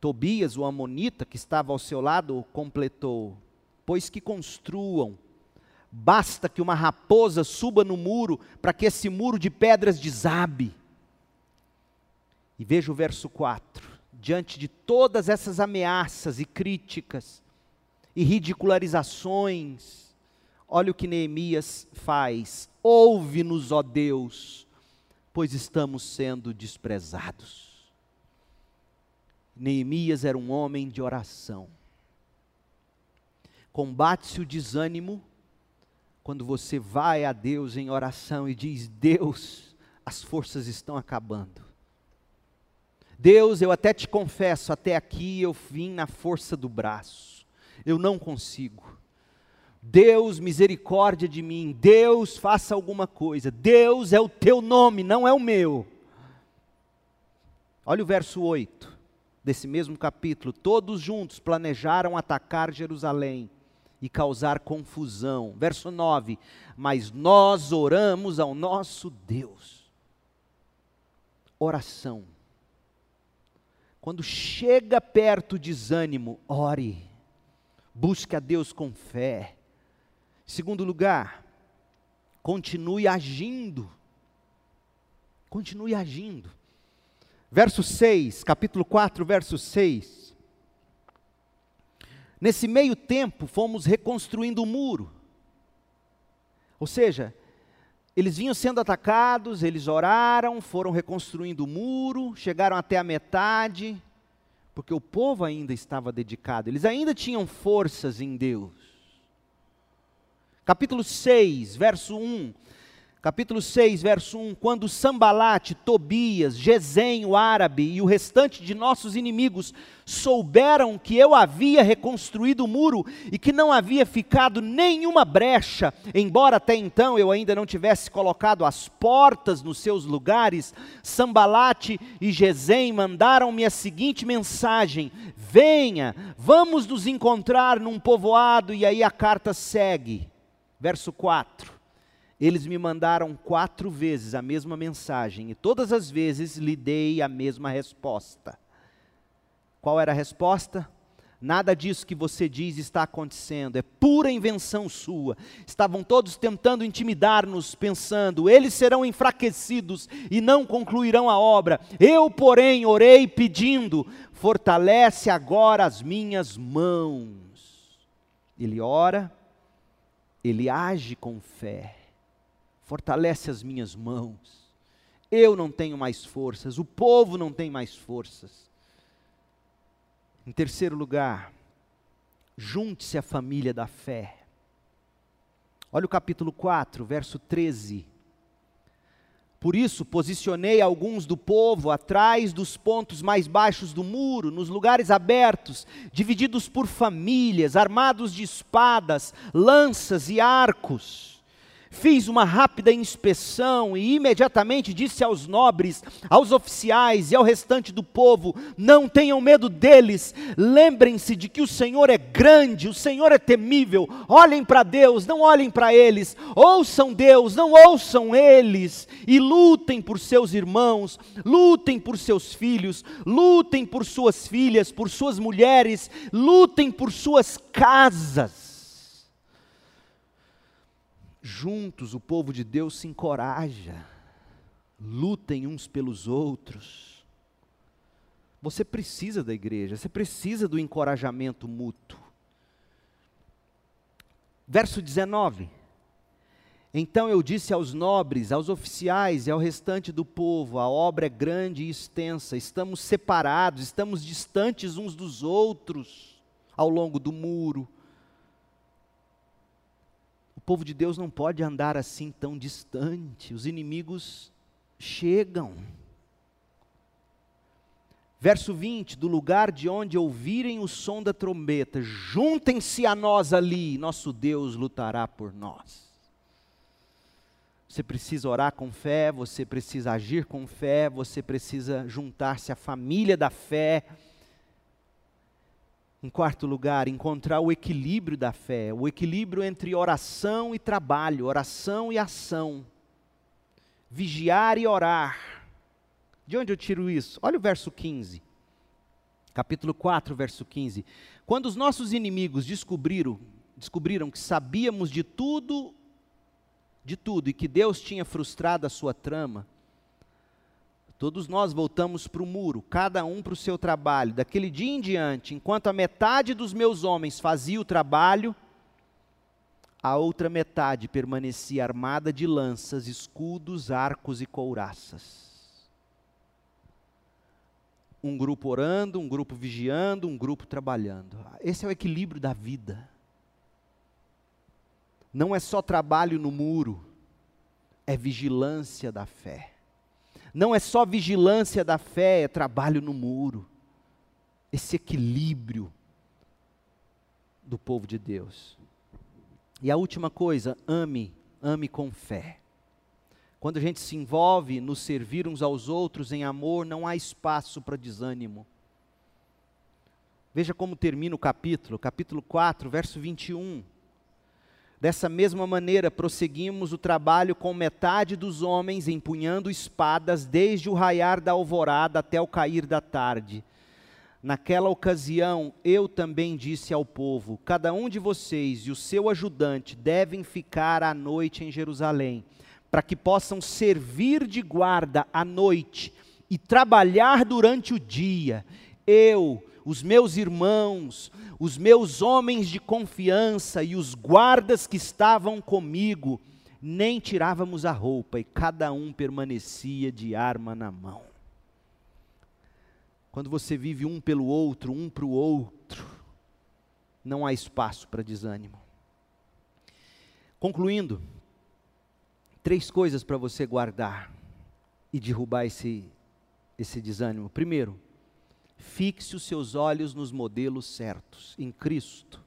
Tobias, o amonita que estava ao seu lado, completou: Pois que construam Basta que uma raposa suba no muro para que esse muro de pedras desabe. E veja o verso 4. Diante de todas essas ameaças e críticas e ridicularizações, olha o que Neemias faz: Ouve-nos, ó Deus, pois estamos sendo desprezados. Neemias era um homem de oração. Combate-se o desânimo quando você vai a Deus em oração e diz: Deus, as forças estão acabando. Deus, eu até te confesso, até aqui eu vim na força do braço, eu não consigo. Deus, misericórdia de mim, Deus, faça alguma coisa. Deus é o teu nome, não é o meu. Olha o verso 8 desse mesmo capítulo. Todos juntos planejaram atacar Jerusalém e causar confusão. Verso 9: Mas nós oramos ao nosso Deus. Oração. Quando chega perto o desânimo, ore. Busque a Deus com fé. Segundo lugar, continue agindo. Continue agindo. Verso 6, capítulo 4, verso 6. Nesse meio tempo, fomos reconstruindo o muro. Ou seja, eles vinham sendo atacados, eles oraram, foram reconstruindo o muro, chegaram até a metade, porque o povo ainda estava dedicado, eles ainda tinham forças em Deus. Capítulo 6, verso 1. Capítulo 6, verso 1: Quando Sambalate, Tobias, Gesem, o árabe e o restante de nossos inimigos souberam que eu havia reconstruído o muro e que não havia ficado nenhuma brecha, embora até então eu ainda não tivesse colocado as portas nos seus lugares, Sambalate e Gesem mandaram-me a seguinte mensagem: Venha, vamos nos encontrar num povoado, e aí a carta segue. Verso 4 eles me mandaram quatro vezes a mesma mensagem e todas as vezes lhe dei a mesma resposta. Qual era a resposta? Nada disso que você diz está acontecendo, é pura invenção sua. Estavam todos tentando intimidar-nos, pensando: eles serão enfraquecidos e não concluirão a obra. Eu, porém, orei pedindo: fortalece agora as minhas mãos. Ele ora, ele age com fé fortalece as minhas mãos. Eu não tenho mais forças, o povo não tem mais forças. Em terceiro lugar, junte-se à família da fé. Olha o capítulo 4, verso 13. Por isso, posicionei alguns do povo atrás dos pontos mais baixos do muro, nos lugares abertos, divididos por famílias, armados de espadas, lanças e arcos. Fiz uma rápida inspeção e imediatamente disse aos nobres, aos oficiais e ao restante do povo: não tenham medo deles, lembrem-se de que o Senhor é grande, o Senhor é temível. Olhem para Deus, não olhem para eles, ouçam Deus, não ouçam eles, e lutem por seus irmãos, lutem por seus filhos, lutem por suas filhas, por suas mulheres, lutem por suas casas juntos o povo de Deus se encoraja, lutem uns pelos outros. Você precisa da igreja, você precisa do encorajamento mútuo. Verso 19. Então eu disse aos nobres, aos oficiais e ao restante do povo: a obra é grande e extensa, estamos separados, estamos distantes uns dos outros ao longo do muro povo de Deus não pode andar assim tão distante, os inimigos chegam. Verso 20: do lugar de onde ouvirem o som da trombeta, juntem-se a nós ali, nosso Deus lutará por nós. Você precisa orar com fé, você precisa agir com fé, você precisa juntar-se à família da fé em quarto lugar, encontrar o equilíbrio da fé, o equilíbrio entre oração e trabalho, oração e ação. Vigiar e orar. De onde eu tiro isso? Olha o verso 15. Capítulo 4, verso 15. Quando os nossos inimigos descobriram, descobriram que sabíamos de tudo, de tudo, e que Deus tinha frustrado a sua trama, Todos nós voltamos para o muro, cada um para o seu trabalho. Daquele dia em diante, enquanto a metade dos meus homens fazia o trabalho, a outra metade permanecia armada de lanças, escudos, arcos e couraças. Um grupo orando, um grupo vigiando, um grupo trabalhando. Esse é o equilíbrio da vida. Não é só trabalho no muro, é vigilância da fé. Não é só vigilância da fé, é trabalho no muro. Esse equilíbrio do povo de Deus. E a última coisa, ame, ame com fé. Quando a gente se envolve no servir uns aos outros em amor, não há espaço para desânimo. Veja como termina o capítulo, capítulo 4, verso 21. Dessa mesma maneira, prosseguimos o trabalho com metade dos homens empunhando espadas desde o raiar da alvorada até o cair da tarde. Naquela ocasião, eu também disse ao povo: Cada um de vocês e o seu ajudante devem ficar à noite em Jerusalém, para que possam servir de guarda à noite e trabalhar durante o dia. Eu, os meus irmãos, os meus homens de confiança e os guardas que estavam comigo, nem tirávamos a roupa e cada um permanecia de arma na mão. Quando você vive um pelo outro, um para o outro, não há espaço para desânimo. Concluindo, Três coisas para você guardar e derrubar esse, esse desânimo. Primeiro, fixe os seus olhos nos modelos certos, em Cristo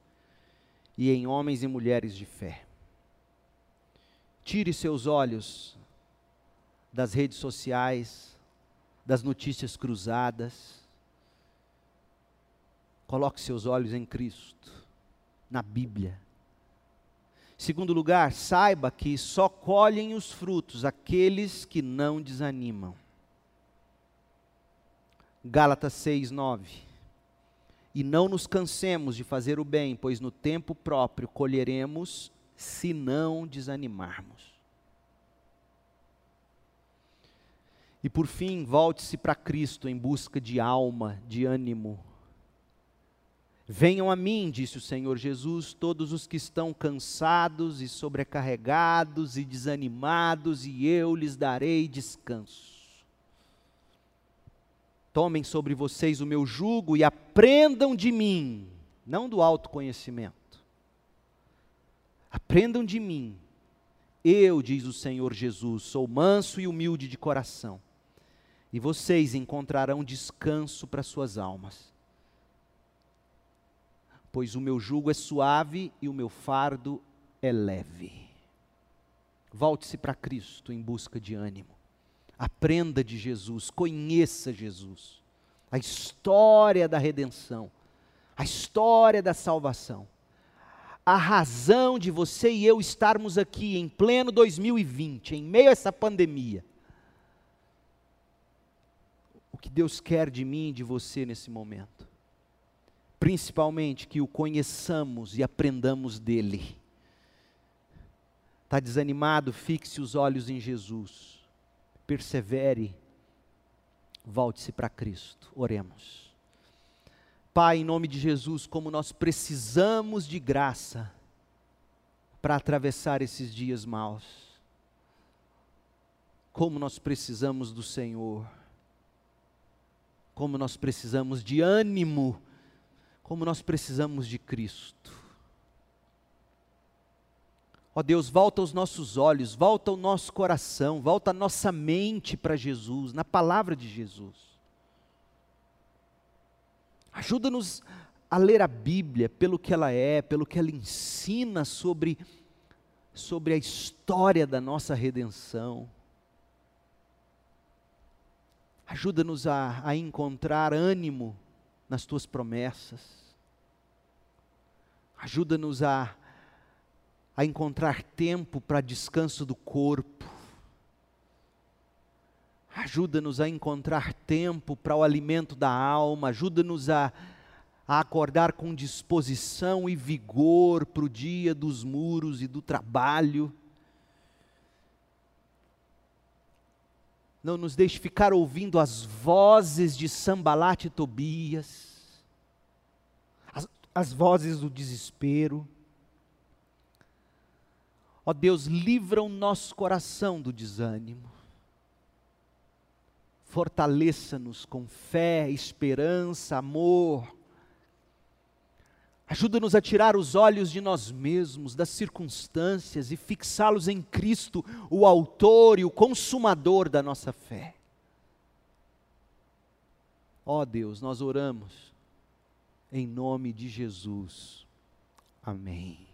e em homens e mulheres de fé. Tire seus olhos das redes sociais, das notícias cruzadas. Coloque seus olhos em Cristo, na Bíblia. Segundo lugar, saiba que só colhem os frutos aqueles que não desanimam. Gálatas 6, 9. E não nos cansemos de fazer o bem, pois no tempo próprio colheremos se não desanimarmos. E por fim, volte-se para Cristo em busca de alma, de ânimo. Venham a mim, disse o Senhor Jesus, todos os que estão cansados e sobrecarregados e desanimados, e eu lhes darei descanso. Tomem sobre vocês o meu jugo e aprendam de mim, não do autoconhecimento. Aprendam de mim. Eu, diz o Senhor Jesus, sou manso e humilde de coração, e vocês encontrarão descanso para suas almas. Pois o meu jugo é suave e o meu fardo é leve. Volte-se para Cristo em busca de ânimo. Aprenda de Jesus, conheça Jesus, a história da redenção, a história da salvação, a razão de você e eu estarmos aqui em pleno 2020, em meio a essa pandemia. O que Deus quer de mim e de você nesse momento, principalmente que o conheçamos e aprendamos dele. Está desanimado? Fixe os olhos em Jesus persevere, volte-se para Cristo. Oremos. Pai, em nome de Jesus, como nós precisamos de graça para atravessar esses dias maus. Como nós precisamos do Senhor. Como nós precisamos de ânimo. Como nós precisamos de Cristo. Ó Deus, volta os nossos olhos, volta o nosso coração, volta a nossa mente para Jesus, na palavra de Jesus. Ajuda-nos a ler a Bíblia pelo que ela é, pelo que ela ensina sobre, sobre a história da nossa redenção. Ajuda-nos a, a encontrar ânimo nas tuas promessas. Ajuda-nos a a encontrar tempo para descanso do corpo. Ajuda-nos a encontrar tempo para o alimento da alma, ajuda-nos a, a acordar com disposição e vigor para o dia dos muros e do trabalho. Não nos deixe ficar ouvindo as vozes de Sambalat e Tobias, as, as vozes do desespero. Ó Deus, livra o nosso coração do desânimo. Fortaleça-nos com fé, esperança, amor. Ajuda-nos a tirar os olhos de nós mesmos, das circunstâncias e fixá-los em Cristo, o Autor e o Consumador da nossa fé. Ó Deus, nós oramos em nome de Jesus. Amém.